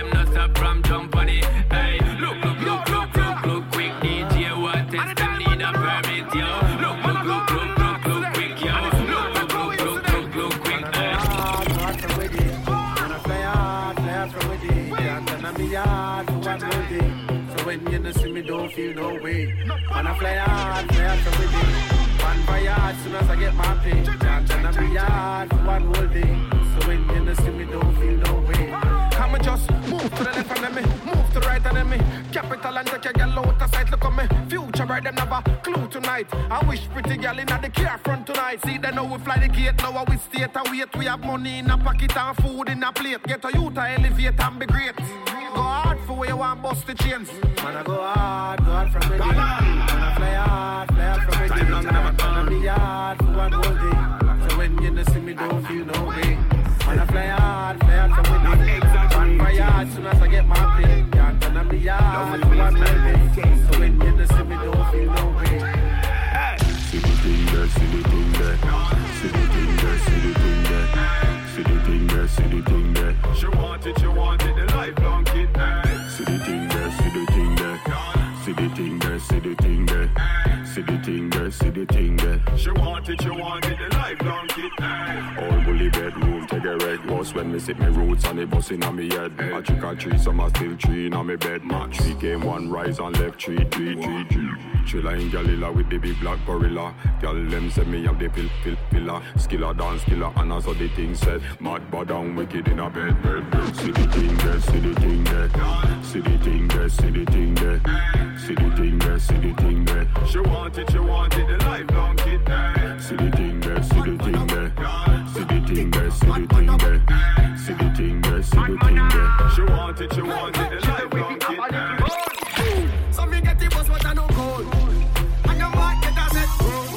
when you don't see me, don't feel no way. And I fly hard, fly hard from within. One by yard, soon as I get my pay. And I be hard for one whole day. So when you don't see me, don't feel no way. Come and just move to the left and then me, move to the right and then me. Capital and take your girl out bright, them never clue tonight. I wish pretty girl in the car front tonight. See, they know we fly the gate, now we stay and wait. We have money in a pocket and food in a plate. Get a youth to elevate and be great. Go hard for where you want bust the chains. Man, I go hard, go hard from the day. Man, I fly hard, fly hard from the day. Man, I be hard for one whole day. So when you see me, don't feel no way. Man, I fly hard, fly hard from the day. Man, fly hard soon as I get my pay. Can't turn be hard for one whole day. So when you see me, don't see the thing there. See the thing there, see the thing there. See the thing there, see the thing there. She want it, she want it, the. Hey. Lifelong kid. Hey. All bully bedroom, take a red bus when me sit me roots and the bus inna me head. A trick or treat, some a still tree inna me bed. Man, three game, one rise and left, three, three, three, three. Chilla in Galila with the big black gorilla. Girl, them say me have the pill, pill, pillar. Skiller dance, killer, and as all the thing said. Mad, bad and wicked in a bed, bed, bed. See the thing there, see the thing there. See the thing there, see the thing there. See the thing there, see the thing there. She want it, she want it, the lifelong kid. Hey. See the thing there, see the thing there. See the thing there, see the thing there. See the thing there, see the thing there. She want it, she want it, the lifelong kid. Hey. So me get the bus, but I no cold. And your mark get a set room.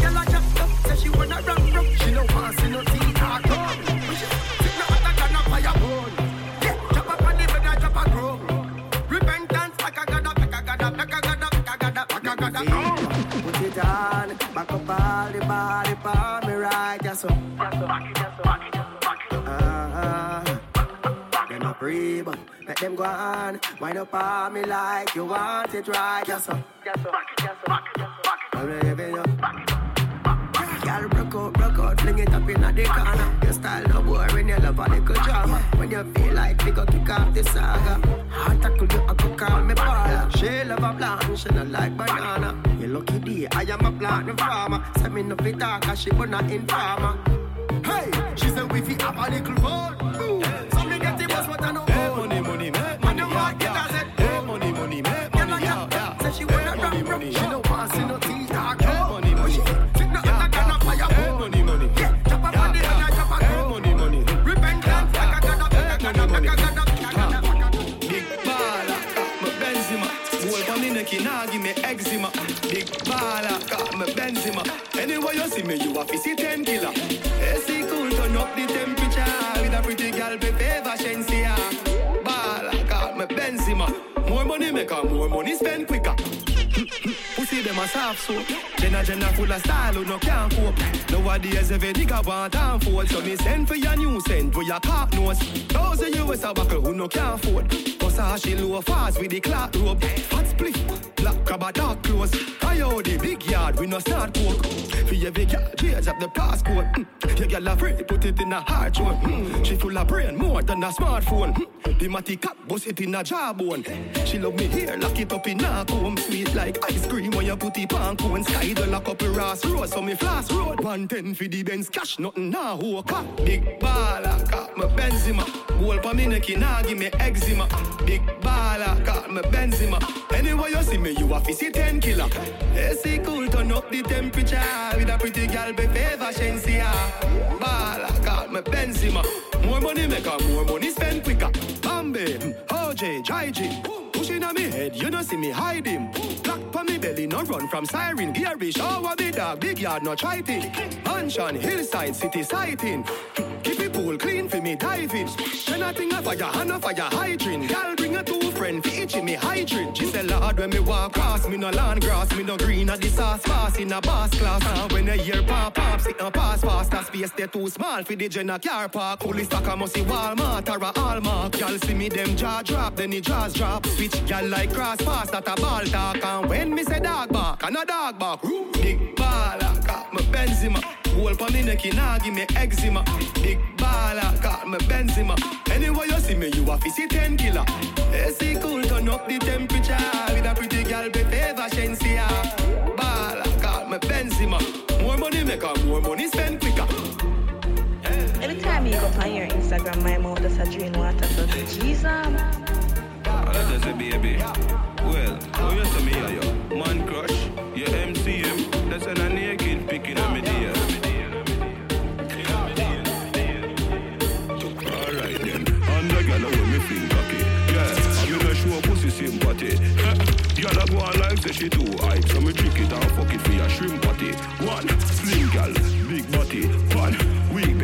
Girl a jack up, say she wanna rock rock. She no want see no tea talk talk. When she sit no hotter than a fire. Yeah, drop up on the I drop a grow. Repentance, like a gada, like a a a a it on, back up all the body, palm me right, yes so. Uh-huh. Them a pray, but let them go on. Wind up on me like you want it right, yes sir. Yes sir. Yes sir. I'm living up. Girl, broke out, fling it up in the corner. Your style no boring, you love a little drama. When you feel like we go kick off the saga. Hard tackle you, I go call me baller. She love a blonde, she not like banana. You lucky day, I am a plant farmer. Send me no fit talk, she but not informer. Hey, she said we fi have a little fun. Eczema. Big baller, got me Benzema. Anyway you see me, you a see ten killer. AC cool, turn up the temperature with a pretty girl, be favor Shenseea. Baller, got me Benzema. More money make her, more money spend quicker. Pussy them a soft soap. Jenna Jenna full of style who no can't cope. Nowadays every nigga want and fold. So me send for your new send for your cock nose. Those of you a buckle who no can't afford. Cause how she low fast with the clock rope. Fat split, crab a dark clothes. I hold the big yard, we no start coke. For your big yard, change up the passcode. Mm. Your girl afraid, put it in a hard one. Mm. She full of brain, more than a smartphone. Mm. The matty cap, bust it in a jawbone. She love me here, lock it up in a comb. Sweet like ice cream when you put it on cone. Sky the lock up a Ross Road, so me flash road. 110 for the Benz cash, nothing now, a. Big baller, my Benzema. Goal pa me neck, nah give me eczema. Big baller, got my Benzema. Anyway you see me, you a fizzy 10 killer. AC cool, turn up the temperature. With a pretty girl, be favor, Shenseea. Baller, got my Benzema. More money make her, more money spend quicker. Bambi, OJ, Jai Pushing on me head, you know see me him. Black pa me belly, no run from siren. Gary shower the dog, big yard, no try. Mansion, hillside, city sighting. Pool clean for me diving. Then I think of fire, hand of fire hydrant. Girl bring a two friend for each me hydrant. She say Lord when me walk past me no land grass, me no green at the sauce pass in a boss class. And when I hear pop pop, sit and pass fast. That space they too small for the Jenna car park. Fully stock I must see Walmart or a Hallmark. Y'all see me them jaw drop, then the jaws drop. Switch Y'all like cross pass that a ball talk And when me say dog bark, and a dog bark Big baller, got my Benzema Goal pa me neck, nah give me eczema Big baller, got my Benzema. Anyway you see me, you a fizzy 10 killer. AC cool, turn up the temperature. With a pretty girl, be favor, Shenseea Baller, got my Benzema. More money make her, more money spend quicker. Every time you go on your Instagram, my mouth does a drain water. So, the Jesus that is a baby. Well, oh you say me are you? Man crush, your MCM, girl when me feel cocky. Yeah, in a show pussy sympathy. Girl a go on like say she too hype, so me trick it and fuck it for your shrimp party. One, slim girl, big body, fun.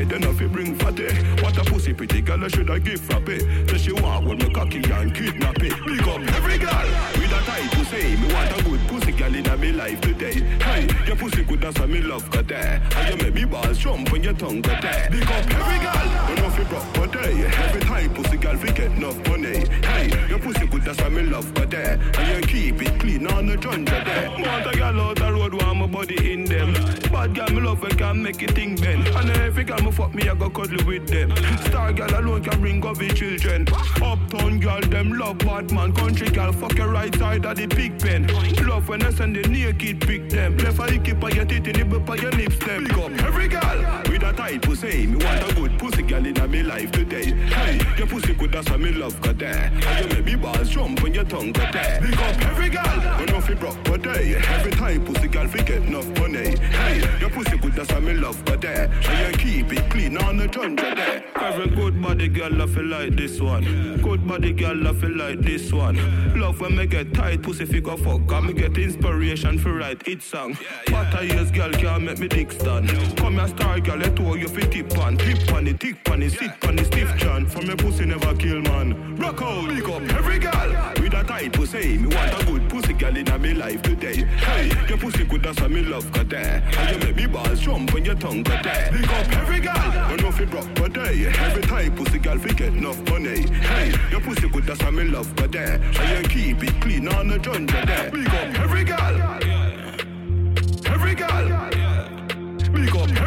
We better not fi bring fatty. What a pussy pretty girl, I should I give frappe. Say she want when me cocky and kidnap it. Big up every girl with a tight pussy. Me want a good pussy girl in me life today. Hey, your pussy good as me love got there. And you make me balls jump when your tongue got there. Big up every girl, you know fi broke for day. Every time pussy girl fi get enough money. Hey, your pussy good as me love got there. And you keep it clean on the jungle there. Want a girl out the road, want my body in them. Bad girl me love, I can make it think bend. And every Every girl me fuck me, I go cuddle with them. Star girl alone can bring up the children. Uptown girl, them love bad man. Country girl, fuck your right side of the pig pen. Love when I send the naked pick them. Left eye keep on your teeth, nibble on your lips them. Every girl with a tight pussy. Me want a good pussy girl in my life today. Hey, your pussy good, that's what me love got there. And you make me balls jump when your tongue got there. Up every girl, when fi broke but day. Every time pussy girl fi get enough money. Hey, your pussy good, that's what me love got there. And you keep it clean on the tundra there. Every good body girl I feel like this one. Good body girl I feel like this one. Love when me get tight, pussy figure fuck. And me get inspiration for write it song. But I years girl can't make me dick stand. Come here star girl, let all you fit tip on. Tip on it, tick on it, sit on it, stiff chan. From me pussy never kill man. Rock out, pick up every girl. With a tight pussy, me want a good pussy girl in my life today. Hey, your pussy good, what me love got there. And you make me balls jump when your tongue got there. Pick up every girl. You know fi broke but day. Every time pussy girl fi get enough money. Hey, your pussy good, why me love but there. And you keep it clean on the jungle there. Big up every girl. Every girl. Big up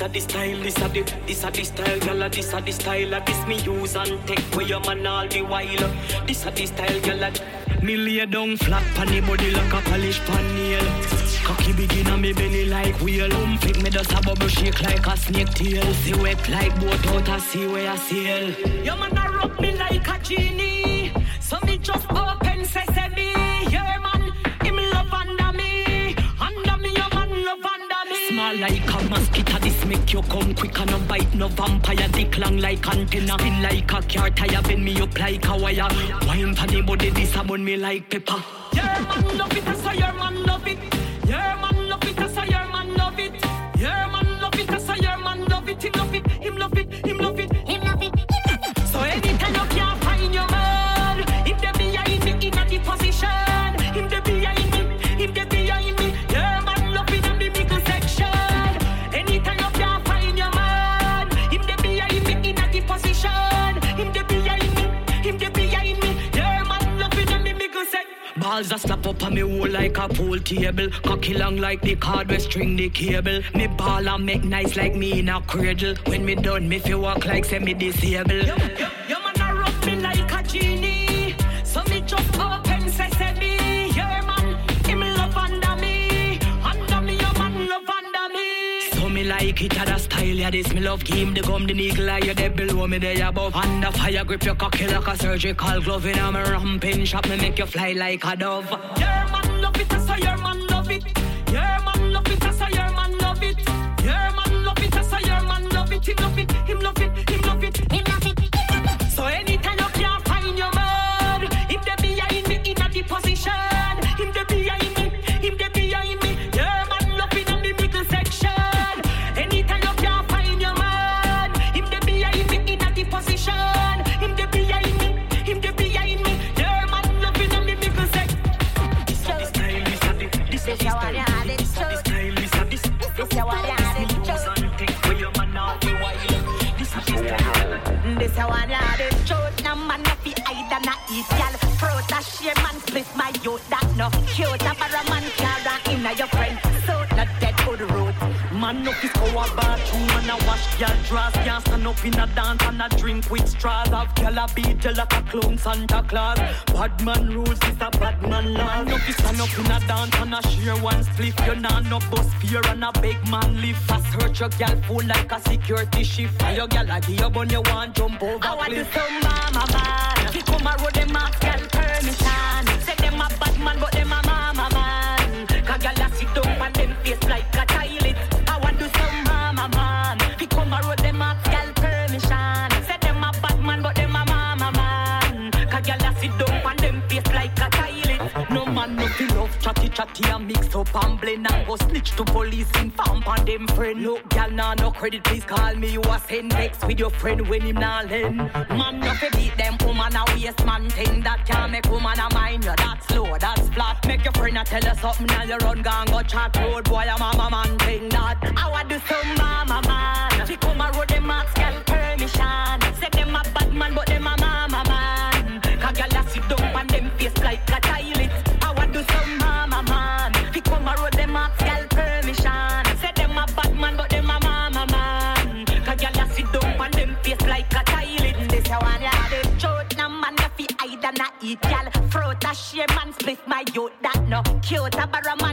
This a the style, this a the, this a the style, gyal. This a the style, this me use and take for your man all the while. This a the style, gyal. Me lay down flat the body like a polish pan. Cocky begin on me belly like wheel. Um, pick me just a bubble shake like a snake tail. See wet like boat out a sea where I sail. Your man a rub me like a genie, so me just open sesame. Like a mosquito, this make you come quick and no bite no vampire. Dick long like antenna, feel like a car tire. Bend me up like a wire. Wine for the body, this a me like pepper. Yeah man love it, say your man love it. Me hole like a pool table. Cocky long like the card where string the cable. Me ball make nice like me in a cradle. When me done, me feel walk like semi like it, other style, yeah, this me love game. The gum, the eye, you there below me, above. Under fire grip, your cocky like a surgical glove. In a ramping shop, me make you fly like a dove. Your man love it, I say your man love it. Your man love it, I say your man love it. Your man love it, I say your man love it, him love it, him love it, Man up his our bathroom and a wash girl dress Can't stand up in a dance and a drink with straws. Have girl a beat you like a clown Santa Claus. Bad man rules is a bad man law Man up his stand up in a dance and a share one spliff You nah no bus fear and a big man live Fast. Hurt your girl full like a security shift. And your girl a give you bun you want jump over I want to cliff. some mama man. He come a road them ask girl permission. Say them a bad man, but them a mama man. Cause girl a sit down and them face like chatty chatty and mix up and blend and go snitch to police inform on them friend. Look, gal nah no credit, please call me. You a send vex with your friend when him nah lend. Man no fi beat them woman a waste man thing that can make woman a mind you. That's slow, that's flat. Make your friend a tell you something and you run gang go chat road boy a mama man thing that. Cute. A bar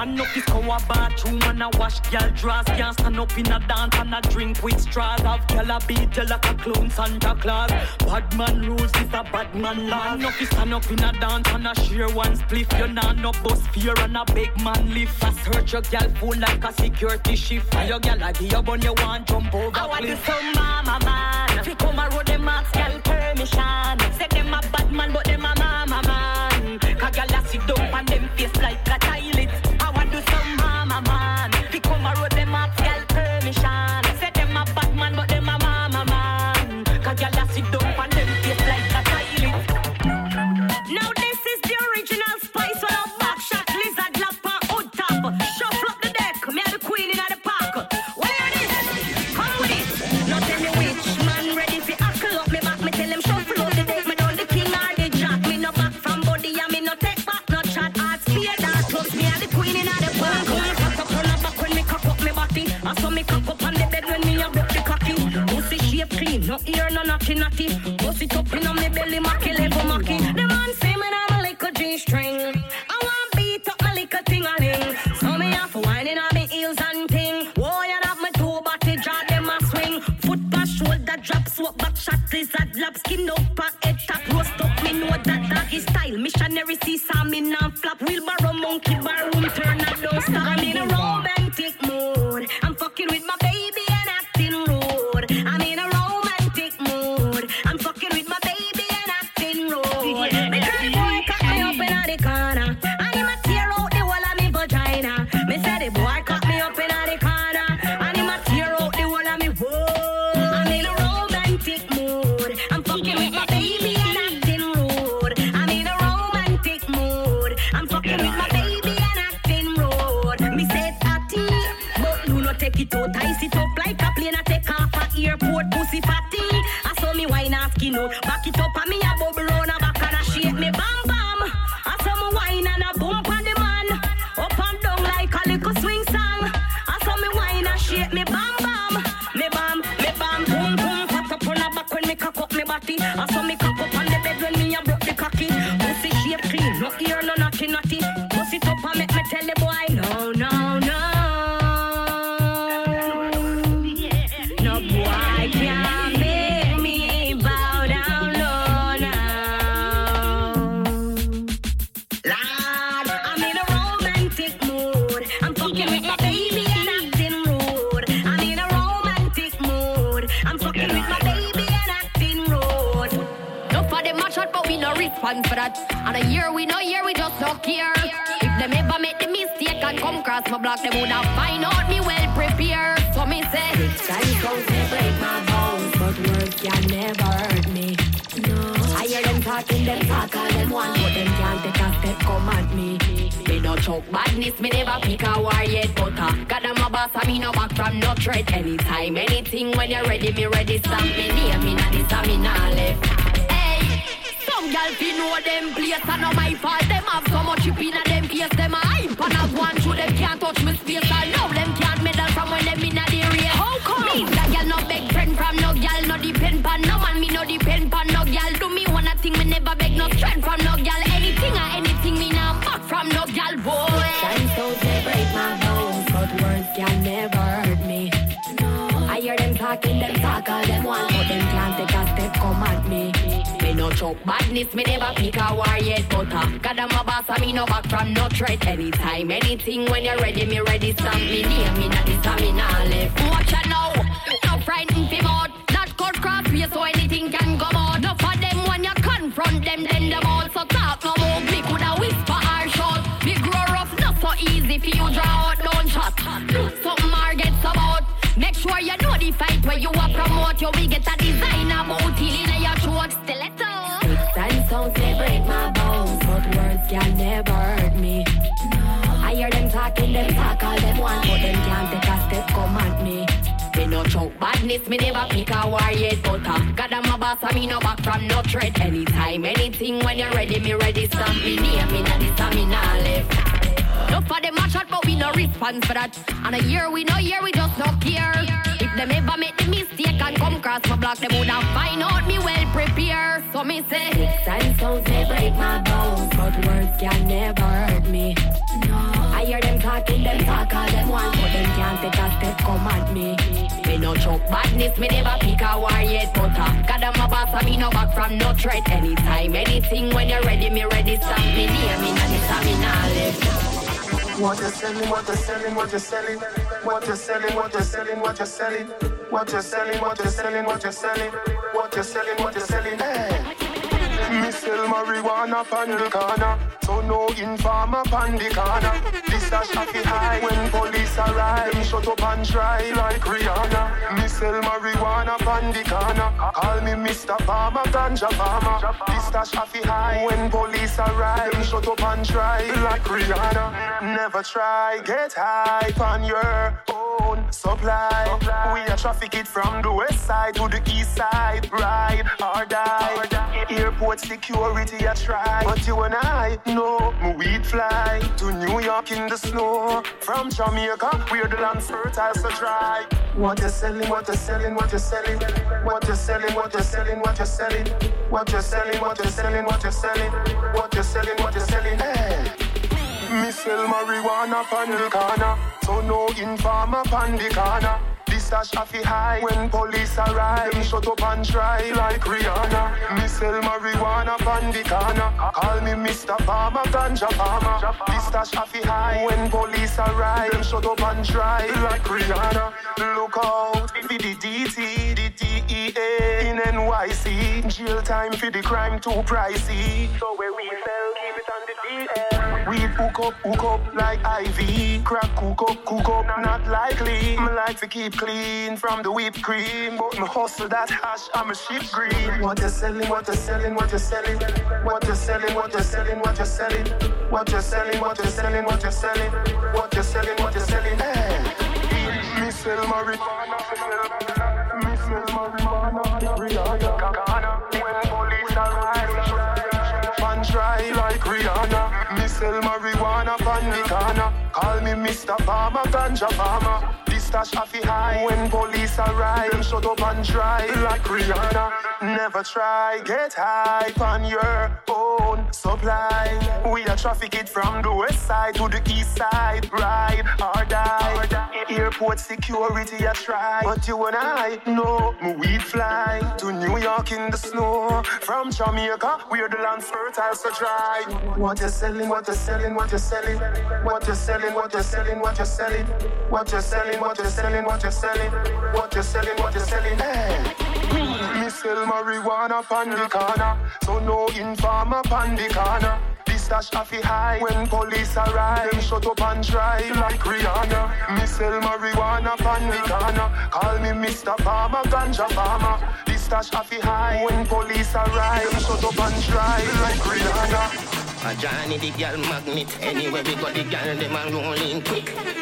Man up his our bathroom and a wash girl dress Can't stand up in a dance and a drink with straws Have girl a beat you like a clown Santa Claus Bad man rules is a bad man law Man up his stand up in a dance and a share one spliff You nah no bus fear and a big man live Fast hurt your girl full like a security shift And your girl a give you bun you want jump over I want to some mama man. Fi come a road them ask girl permission. Say them a bad man, but them a mama man. Cause girl a sit down and them face like a toilet. Girl i'm Instagram. Shake And a year we know year we just don't care. If them ever make the mistake and come cross my block, they would have find out me well prepared. So me say, it's time to break my bones, but words can never hurt me. No, I hear them talking, them talk all them want, but them can't take a step come at me. Me no choke badness, me never pick a war yet, but uh, God I'm a boss, I me no back from no threat. Anytime, anything, when you're ready, me ready, stamp me near me, not this, I me not left. Hey, some gal fi know them place, I know my fault. Them have so much chip in them face, them a hype and I've one through them can't touch me space. I know them can't medal from when them in a the race. How come? Me that gal no beg friend from no gal, no depend pan no man, me no depend pan no gal. Do me one a thing, me never beg no strength from no gal. Anything or anything, me now back from no gal boy. Times don't they break my bones, but words can never hurt me. No, I hear them talking, them talk all them want, No badness, me never pick a war yet, but uh, God I'm a boss, I me no back from no threat. Anytime, anything, when you're ready, me ready, stamp me near me, not this, me not left. Watch out now, no frightened fi mouth, not cut cross way, so anything can come out. No for them when you confront them, then them also talk no more. Me coulda whisper or shout, me grow rough, not so easy for you draw out, don't shot. Something more gets about. Make sure you know the fight where you are promote. You will get a designer booty them them talk all them want, but them can't take a step come at me. Me no choke badness, me never pick a war yet, but uh, God I'm a boss, I me no back from no threat. Anytime, anything, when you're ready, me ready, stamp me near me, not this, me not left. No for them a shot, but we no response for that. And a year we no year, we just don't care. If them ever make the mistake and come cross my block, them would have find out me well prepared. So me say, Sticks and stones they break my bones, but words can never hurt me. Talking, them talk all them want, but them can't take a step come at me. Me no choke badness, me never pick a war yet, but uh, God I'm a boss, I me no back from no threat. Anytime, anything, when you're ready, me ready, stamp me near me, not this, I me not left. What you're selling, what you're selling, what you're selling, what you're selling, what you're selling, what you're selling, what you're selling, what you're selling, what you're selling, what you're selling, what you're selling. Sell marijuana pan the corner, so no informer pan the corner. This a shaky high when police arrive. Them shut up and try like Rihanna. Me sell marijuana pan the corner. Call me Mr. Farmer, ganja farmer. This a shaky high when police arrive. Them shut up and try like Rihanna. Never try get high on your own supply. We a traffic it from the west side to the east side. Ride or die. Airport security I try, but you and I know me weed fly to New York in the snow. From Jamaica, where the land's fertile so dry. What you're selling, what you're selling, what you're selling, what you're selling, what you're selling, what you're selling, what you're selling, what you're selling, what you're selling, what you're selling, what you're selling. Me sell marijuana pan the corner, so no informer pan the corner. This a shafi high when police arrive. Them shut up and try like Rihanna. Me sell marijuana pan the corner. Call me Mr. Farmer, ganja farmer. This a shafi high when police arrive. Them shut up and try like Rihanna. Look out for the DT, the DEA in NYC. Jail time for the crime too pricey. So where we sell, keep it on the DL. Weed hook up, hook up like IV. Crack cook up, cook up, not likely. Me like to keep clean from the whipped cream. But me hustle that hash, I'm a ship green. What you're selling, what you're selling, what you're selling. What you're selling, what you're selling, what you're selling. What you're selling, what you're selling, what you're selling. What you're selling, what you're selling. Hey. Me sell marijuana. Me sell marijuana. Rihanna. When police arrive. Fan try like Rihanna. Me sell marijuana pan the corner. Call me Mr. Farmer, ganja farmer stash afi high. When police arrive, them shut up and try. Like Rihanna, never try. Get high on your own supply. We are traffic it from the west side to the east side. Ride or die. Airport security, I try. But you and I know we fly to New York in the snow. From Jamaica, we're the land fertile, so try. What you selling, what you selling, what you're selling, what you're selling, what you're selling, what you're selling, what you're selling, what you're selling. What you're selling, what you're selling what you're selling. What you're selling, what you're selling. Hey. Me sell marijuana pan the corner, so no informer pan the corner. This stash off high when police arrive. Them shut up and try like Rihanna. Me sell marijuana pan the corner. Call me Mr. Farmer, ganja farmer. This stash off high when police arrive. Them shut up and try like Rihanna. A Johnny the girl magnet. Anywhere we go, the girl them a rolling quick.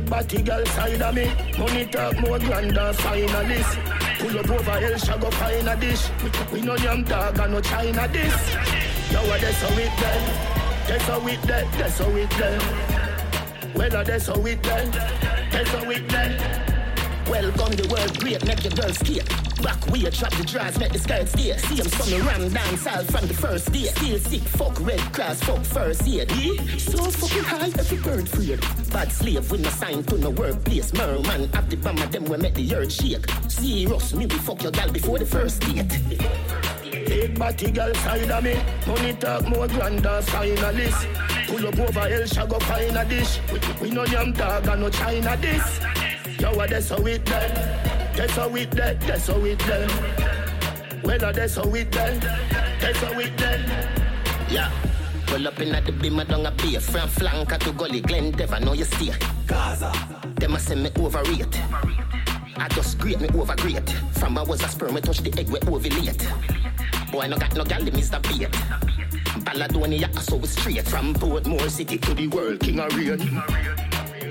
Big body girl side of me. Money talk more grander finalist. Pull up over El Shago find a dish. We no young dog and no China this. Yo, what that's how it done. That's how it done. That's how it done. Well, that's how it done. That's how it done. Welcome the world great, make your girls skate. Back way, drop the drawers, make the skirts stay. See them some ram dance all from the first day. Still sick, fuck red cross, fuck first aid. Yeah? So fucking high, every bird free. Bad slave with no sign to no workplace. Merman, have the bomb them we make the earth shake. Serious, me we fuck your gal before the first date. Big body girl side of me. Money talk more grander finalist. Pull up over El Shago find a dish. We, we no yam dog and no China this. Yo, that's how it done. That's how it done. That's how it done. Well, that's how it done. That's how it done. Yeah. Pull up in at the beam, I don't appear. From flanker to gully, Glen Dever, know you steer. Gaza. Them a send me overrate. I just great me over great. From I was a sperm, I touch the egg, we ovulate. Boy, no got no gal, the Mr. Bait. Balladonia, so we straight from Portmore City to the world, King of Rain.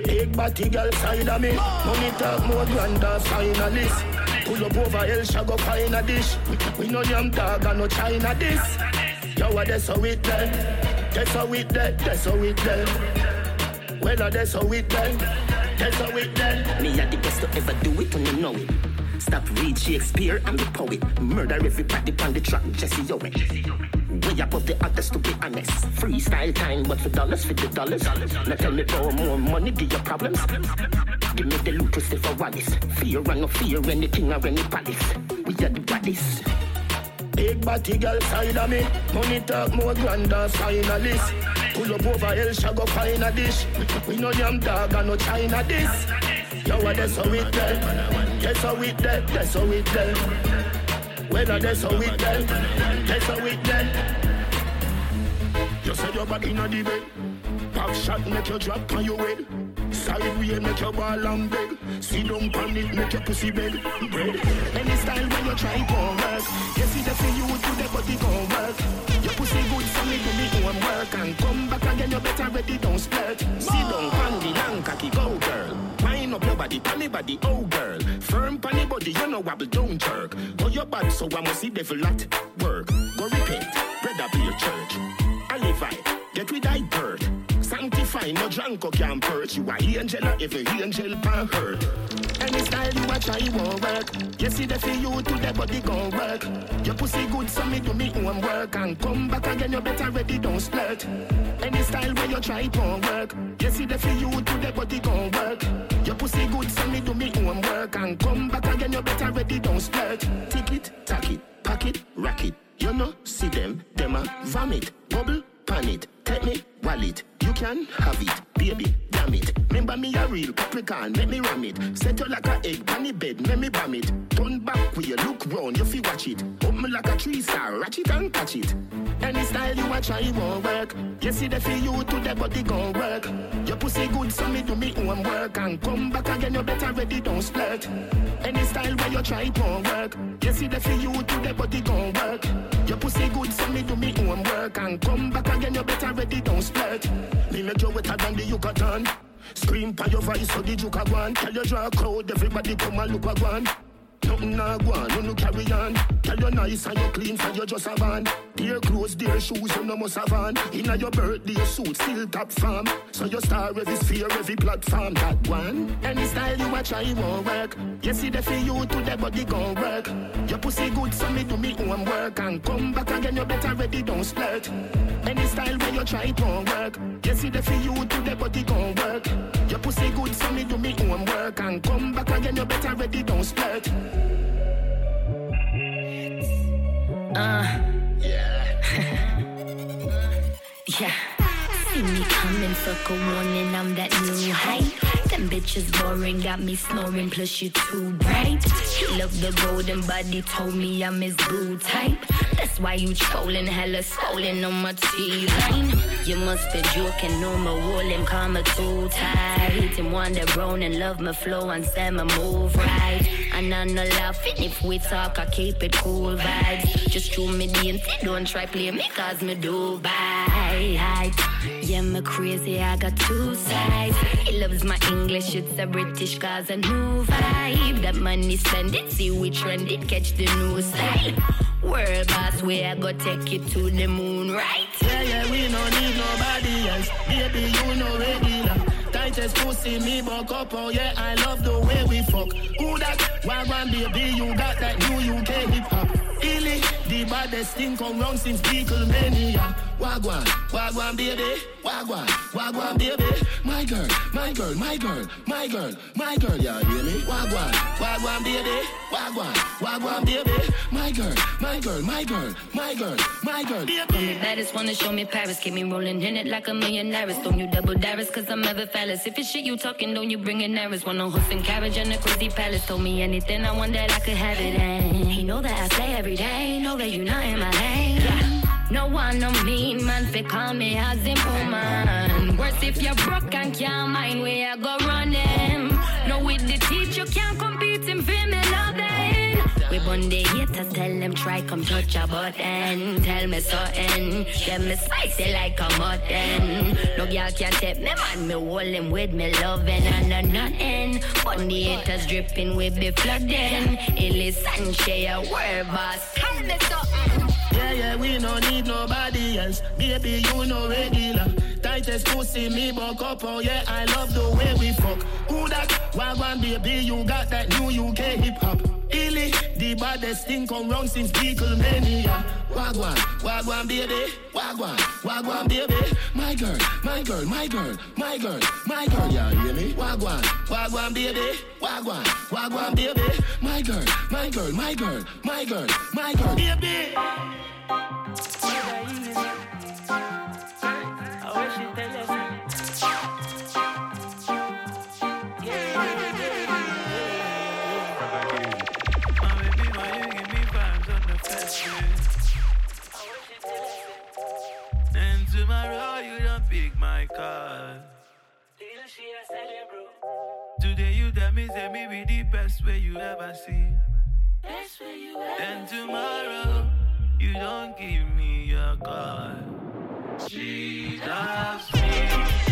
Big body girl side of me. Money talk more grander finalist. Pull up over El Shago find a dish. We, no yam dog and no China this. Yo, what that's how it done. That's how it done. That's how it done. Well, that's how it done. That's how it done. Me are the best to ever do it, and you know it. Stop read Shakespeare, I'm the poet. Murder everybody on the track, Jesse Owen. Way above the others to be honest. Freestyle time, but for dollars, for the dollars. Now tell me for more money, give your problems. Give me the loot, Christopher Wallace. Fear and no fear, anything or any palace. We are the bodies. Big body girl side of me. Money talk more grander finalist. Pull up over El Shago find a dish. We no yam dog and no China this. Yo, that's how it done. That's how it done. That's how it done. Well, that's how it done. That's how it done. You said your body in a debate. Pop shot make you drop on your head. Sideway make your ball and beg. See don't panic make your pussy. Bread. Any style when you try to work. You see the thing you do the body work. Your pussy good so me do me own work and come back again you better ready don't splurt. See don't pan the long cocky go girl. Wind up your body, pan body, oh girl. Firm pan body, you know wobble, don't jerk. Oh your body, so I must see devil at work. Go repent, brother be your church. Alivai, get with thy bird. Sanctify, no drunk can perch. You are angel, or every angel pan hurt. Any style you watch, I won't work. You see the for you to the body gon' work. Your pussy good, so me do me own work. And come back again, you better ready, don't splurt. Any style where you try, won't work. You see the for you to the body gon' work. Your pussy good, so me do me own work. And come back again, you better ready, don't splurt. Tick it, tack it, pack it, rack it. You know, see them, them a vomit, bubble, pan it. Take me wallet, you can have it, baby. Damn it. Remember me a real Capricorn, let me ram it. Set you like a egg the bed, let me bam it. Turn back where you look round, you feel watch it. Up me like a tree star, ratchet and catch it. Any style you watch, I won't work. You see the for you to the body gon' work. Your pussy good, so me do me own work. And come back again, you better ready, don't splurt. Any style where you try, won't work. You see the for you to the body gon' work. Your pussy good, so me do me own work. And come back again, you better ready, don't splurt. Me make you wetter than the Yucatan. Scream by your voice so the juke a gone. Tell you draw crowd, everybody come and look a gone. Nothing nah go on, you no carry on. Tell you nice and you clean, so you just a van. Dear clothes, dear shoes, you no must have on. Inna your birthday suit, still top farm. So you star every sphere, every platform. That one, any style you a try won't work. You see the for you to the body gon' work. Your pussy good, so me do me own work. And come back again, you better ready, don't splurt. Any style where you try won't work. See the for you to the body gon' work. Your pussy good, so me do me own work. And come back again, you better ready, don't splurt. Uh. Yeah. yeah. See me coming, circle one, and I'm that new height. Them bitches boring, got me snoring, plus you too bright. Love the golden body, told me I'm his boo type. That's why you trolling, hella swollen on my T-line. You must be joking, no more call me too tight. Him wonder brown and love my flow and say my move right. And I'm not laughing if we talk, I keep it cool vibes. Just show me the don't try play me cause me do bye. Yeah, me crazy, I got two sides. He loves my English, it's a British cause a new vibe. That money spend it, see we trend it, catch the new style. World boss, where I go take it to the moon, right? Yeah, yeah, we no need nobody else. Baby, you know regular. Tightest pussy, me buck up, oh yeah, I love the way we fuck. Who that? Wagwan, baby, you got that new UK hip hop. Illy, the baddest thing come round since Beatlemania. Wagwan, wagwan, baby, wagwan, wagwan, baby. My girl, my girl, my girl, my girl, my girl, yeah, hear me? Wagwan, wagwan, baby, wagwan, wagwan, baby. My girl, my girl, my girl, my girl, my girl, baby. Call me baddest, wanna show me Paris, keep me rolling in it like a million dollars. Don't you double dollars, cause I'm ever phallus. If it's shit you talking, don't you bring in errors. Want a horse and carriage and a crazy palace. Told me anything I want that I could have it, and he know that I say every day, know that you not in my lane. No one, no mean man, fi call me a woman. Worse if you're broke and can't mind where you go running. No, with the teach you can't compete in female loving. We bun the haters, tell them try come touch a button. Tell me something, get me spicy like a mutton. No girl can take me man, me hold him with me loving and a nothing. Bun the haters dripping, we be flooding. Illy Sanchez, a word boss, tell me something. Yeah, yeah, we no need nobody else. Baby, you know regular. Tightest pussy, me buck up, oh yeah, I love the way we fuck. Who that? Wagwan, baby, you got that new UK hip hop. Illy, the baddest thing come round since Beatlemania. Wagwan, wagwan, baby, wagwan, wagwan, baby. My girl, my girl, my girl, my girl, my girl, yeah, hear me? Wagwan, wagwan, baby, wagwan, wagwan, baby. My girl, my girl, my girl, my girl, my girl, baby. And tomorrow you don't pick my call. Today you tell me say the best way you ever see. Then tomorrow you don't give me a call. She loves me.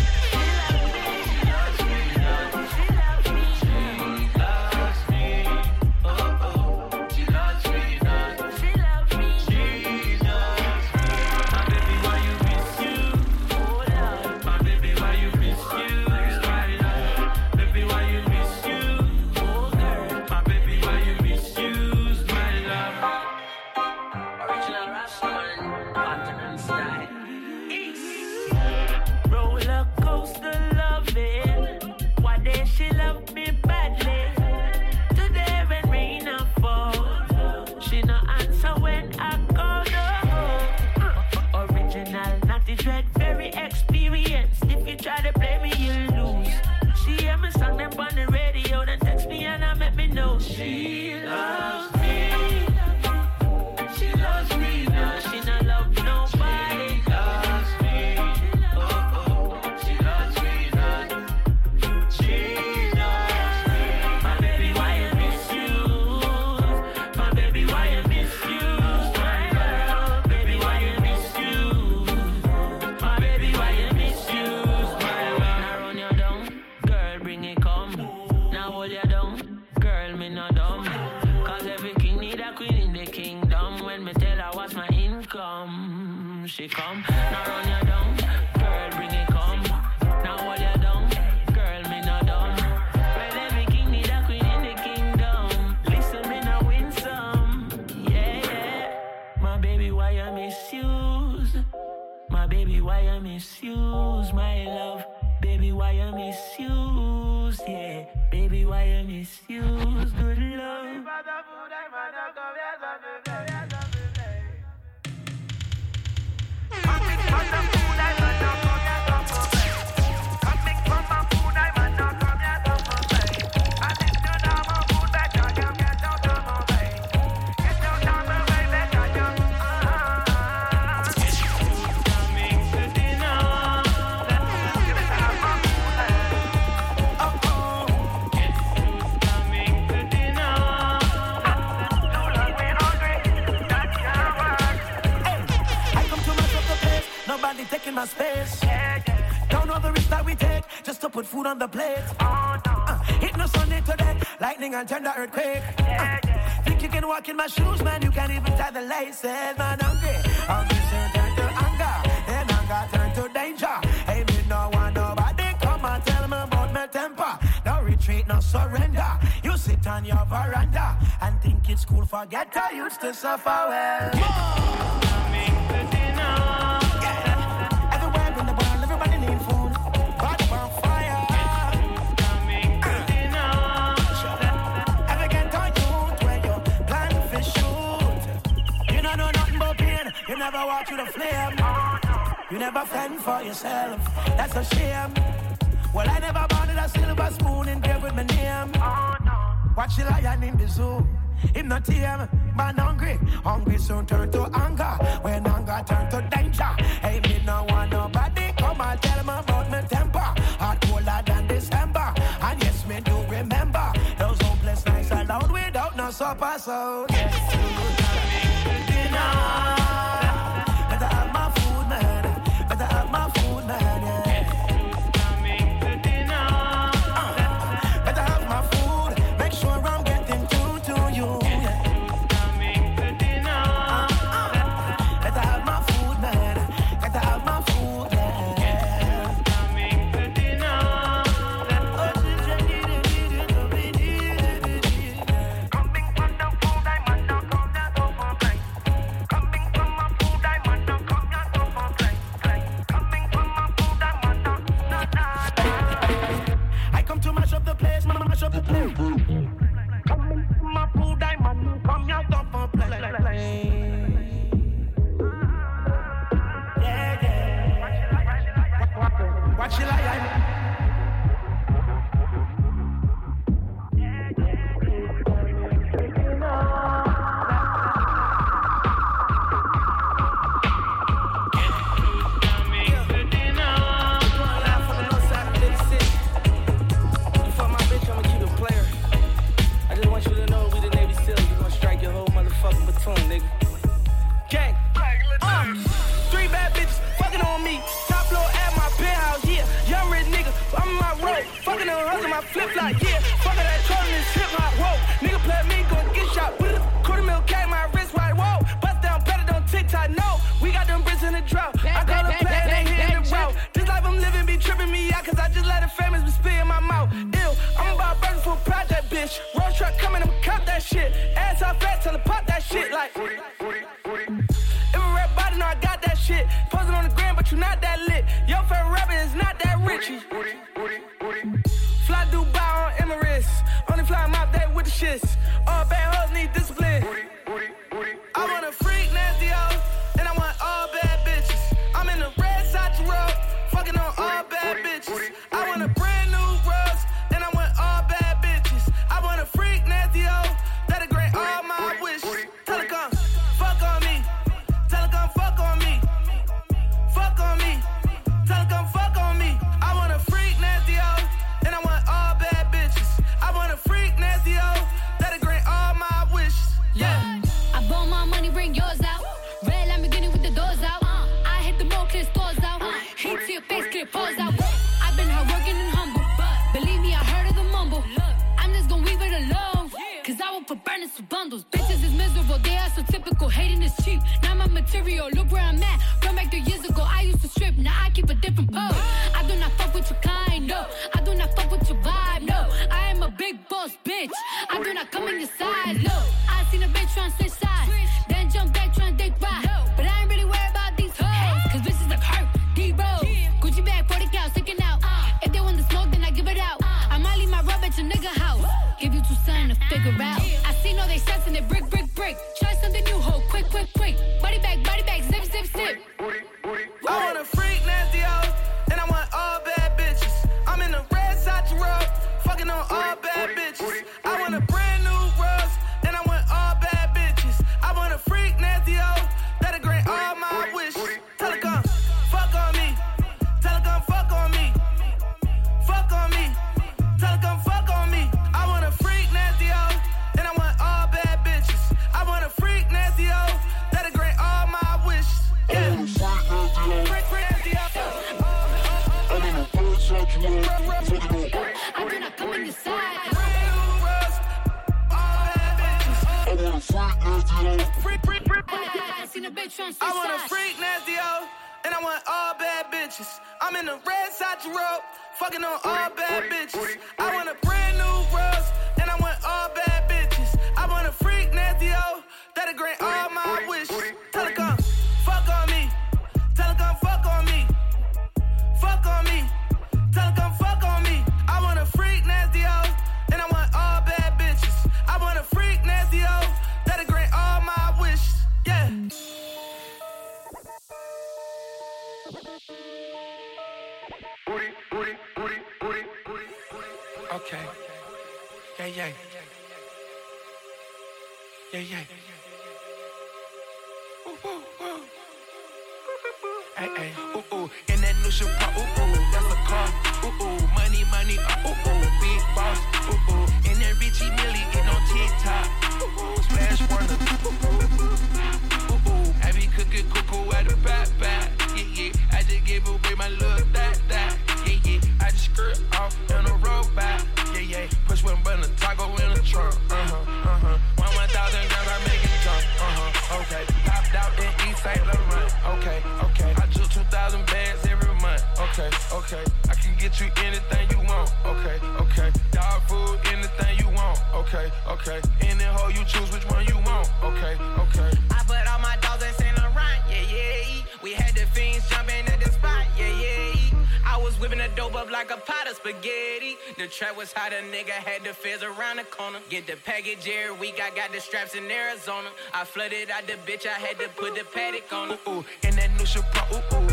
Put food on the plate. Uh, hit no Sunday today, lightning and tender earthquake. Uh, think you can walk in my shoes, man? You can't even tie the laces, man. Hungry, hungry soon turn to anger, then anger turn to danger. Hey, me no want nobody come and tell me about my temper. No retreat, no surrender. You sit on your veranda and think it's cool. Forget I used to suffer well. never You never fend for yourself. That's a shame. Well, I never wanted a silver spoon engraved with my name. Oh, no. Watch the lion in the zoo. Him not tame, man hungry. Hungry soon turn to anger. When anger turn to danger. Hey, me no want nobody come and tell me about my temper. Hot colder than December. And yes, me do remember those hopeless nights alone without no supper. So yes, Get the package every week, I got the straps in Arizona. I flooded out the bitch, I had to put the paddock on her. Ooh, ooh. In that new shit, ooh, ooh.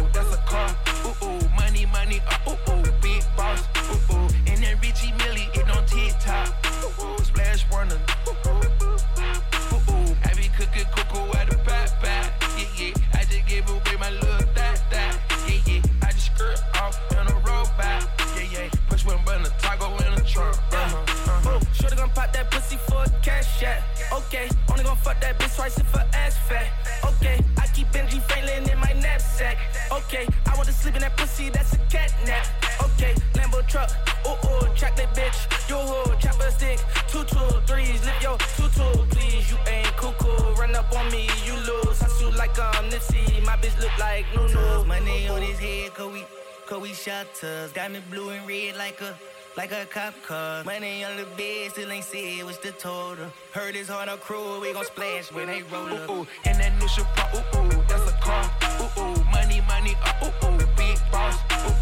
Like a cop car. Money on the bed, still ain't said what's the total. Heard it's on a crew, we gon' splash when they roll up. Ooh, ooh. In that new shit, ooh, ooh. That's a car. Ooh, ooh. Money, money, uh, ooh, ooh. Big boss.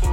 Ooh, ooh.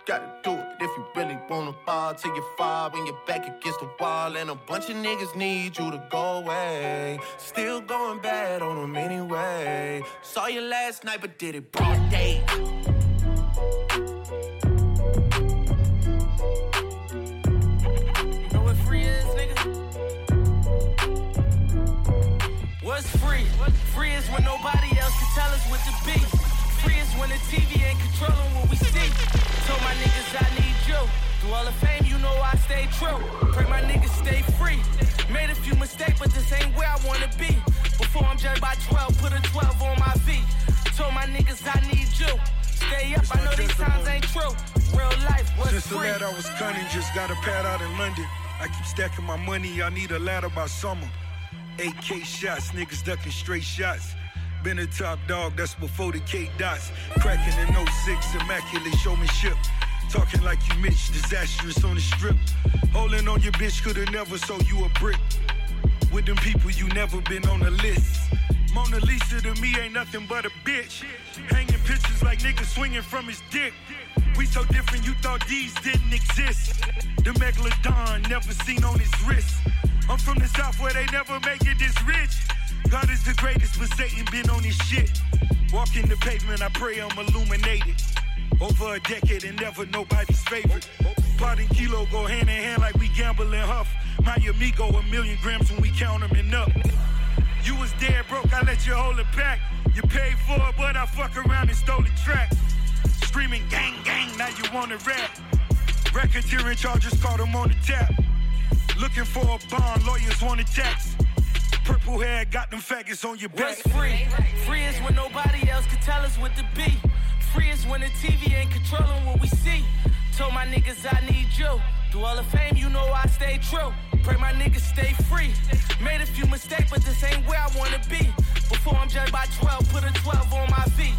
gotta do it. If you really wanna fall till you fall when you're back against the wall. And a bunch of niggas need you to go away. Still going bad on them anyway. Saw you last night, but did it broad day. Know what free is, nigga? What's free? Free is when nobody else can tell us what to be. Free is when the TV ain't controlling what we see. Told my niggas I need you. Through all the fame, you know I stay true. Pray my niggas stay free. Made a few mistakes, but this ain't where I wanna be. Before I'm judged by 12, put a 12 on my feet. Told my niggas I need you. Stay up, I know these times ain't true. Real life, what's Since the free? lad I was cunning, just got a pad out in London. I keep stacking my money, I need a ladder by summer. 8K shots, niggas ducking straight shots. Been a top dog, that's before the K dots. Cracking in 06, immaculate showmanship. Talking like you Mitch, disastrous on the strip. Holding on your bitch, coulda never sold you a brick. With them people, you never been on the list. Mona Lisa to me ain't nothing but a bitch. Hanging pictures like niggas swinging from his dick. We so different, you thought these didn't exist. The megalodon never seen on his wrist. I'm from the south where they never make it this rich. God is the greatest, but Satan been on his shit. Walking the pavement, I pray I'm illuminated. Over a decade and never nobody's favorite. Pot and kilo go hand in hand like we gamble and huff. My amigo, a million grams when we count them and up. You was dead broke, I let you hold it back. You paid for it, but I fuck around and stole the track. Screaming gang gang, now you wanna rap. Racketeering charges caught him on the tap. Looking for a bond, lawyers want a tax. Purple hair got them faggots on your back. What's free? Free is when nobody else can tell us what to be. Free is when the TV ain't controlling what we see. Told my niggas I need you. Through all the fame, you know I stay true. Pray my niggas stay free. Made a few mistakes, but this ain't where I wanna be. Before I'm judged by 12, put a 12 on my feet.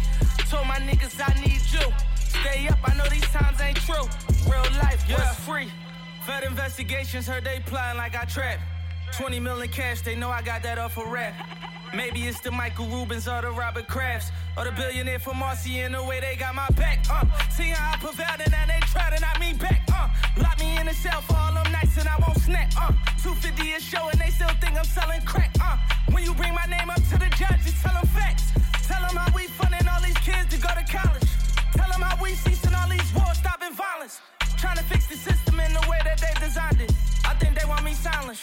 Told my niggas I need you. Stay up, I know these times ain't true. Real life, what's free? Fed investigations heard they plotting like I trap. 20 million cash, they know I got that off a rap. Maybe it's the Michael Rubins or the Robert Krafts or the billionaire from Marcy in the way they got my back. Uh, seeing how I prevailed and now they try to knock me back. Uh, lock me in the cell for all them nights and I won't snap. Uh, 250 a show and they still think I'm selling crack. Uh, when you bring my name up to the judge, tell them facts. Tell them how we funding all these kids to go to college. Tell them how we ceasing all these wars, stopping violence. Trying to fix the system in the way that they designed it. I think they want me silent.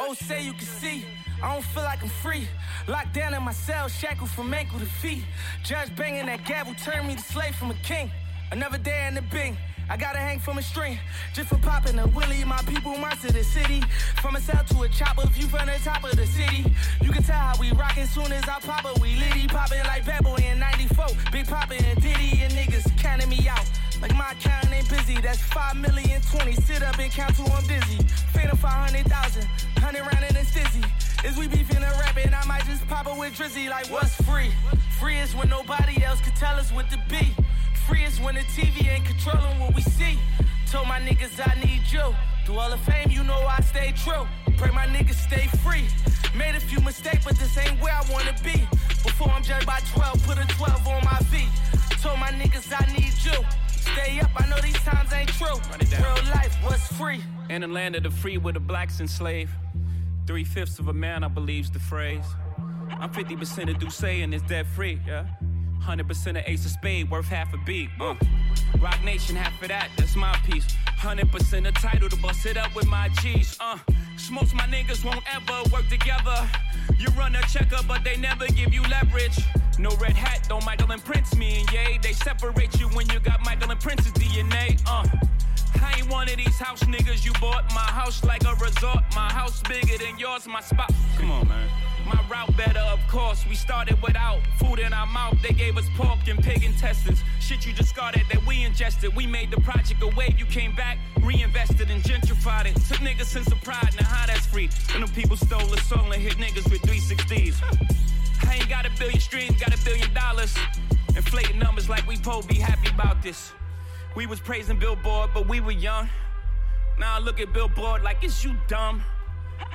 Oh, say you can see. I don't feel like I'm free. Locked down in my cell, shackled from ankle to feet. Judge banging that gavel turned me to slave from a king. Another day in the bing. I gotta hang from a string just for popping a willie. My people to the city. From a cell to a chopper, view from the top of the city. You can tell how we rockin' soon as I pop it. We litty poppin' like Bad Boy in 94. Big poppin' and Diddy and niggas counting me out. Like my account ain't busy. That's 5 million 20. Sit up and count till I'm dizzy. Phantom 500,000. 100 round and it's dizzy. Is we beefing and rapping? I might just pop it with Drizzy. Like what's free? Free is when nobody else can tell us what to be. Free is when the TV ain't controlling what we see. Told my niggas I need you. Through all the fame, you know I stay true. Pray my niggas stay free. Made a few mistakes, but this ain't where I wanna be. Before I'm judged by 12, put a 12 on my feet. Told my niggas I need you. Stay up, I know these times ain't true. Real life, what's free? In the land of the free where the blacks enslaved. Three fifths of a man, I believe's the phrase. I'm 50% of D'ussé and it's dead free, yeah. 100% of Ace of Spade, worth half a beat. Uh. Roc Nation, half of that, that's my piece. 100% of Tidal to bust it up with my G's. Uh. smokes my niggas won't ever work together. You run a checker, but they never give you leverage. No red hat, don't Michael and Prince me and Ye. They separate you when you got Michael and Prince's DNA. Uh. I ain't one of these house niggas you bought. My house like a resort. My house bigger than yours. My spot. Come on, man. My route better, of course. We started without food in our mouth, they gave us pork and pig intestines. Shit you discarded that we ingested. We made the project a wave, you came back, reinvested and gentrified it. Took niggas sense of pride, now how that's free. And them people stole a soul and hit niggas with 360s. I ain't got a billion streams, got a billion dollars. Inflating numbers like we po be happy about this. We was praising Billboard, but we were young. Now I look at Billboard like, is you dumb?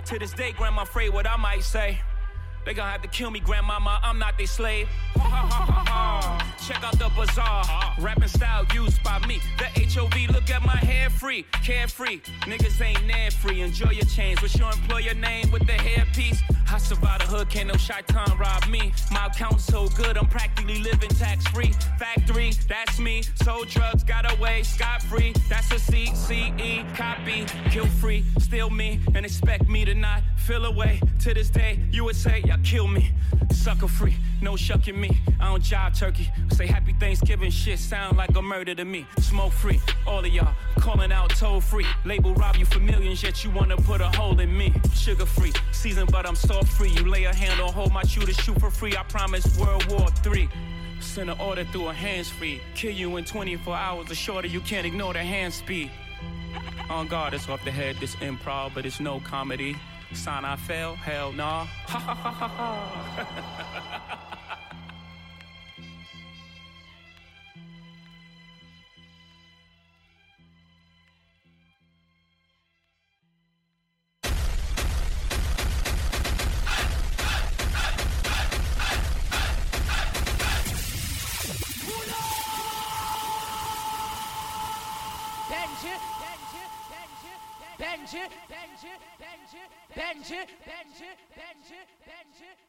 To this day, grandma afraid what I might say. They gonna have to kill me, grandmama. I'm not their slave. Check out the bazaar. Rapping style used by me. The HOV, look at my hair free. Carefree. Niggas ain't near free. Enjoy your chains. What's your employer name with the hairpiece? I survived the hood, can't no time rob me. My account's so good, I'm practically living tax free. Factory, that's me. Sold drugs, got away scot free. That's a CCE copy. Kill free, steal me, and expect me to not feel away. To this day, you would say, kill me. Sucker free, no shucking me. I don't jive turkey. Say happy Thanksgiving shit sound like a murder to me. Smoke free, all of y'all calling out toll free. Label rob you for millions, yet you wanna put a hole in me. Sugar free, season, but I'm salt free. You lay a hand on hold my shooter, shoot for free. I promise World War III. Send an order through a hands free. Kill you in 24 hours or shorter, you can't ignore the hand speed. On guard, it's off the head, this improv, but it's no comedy. Sign I fail? Hell nah. Benji, Benji, Benji, Benji, Benji, Benji, Benji, Benji.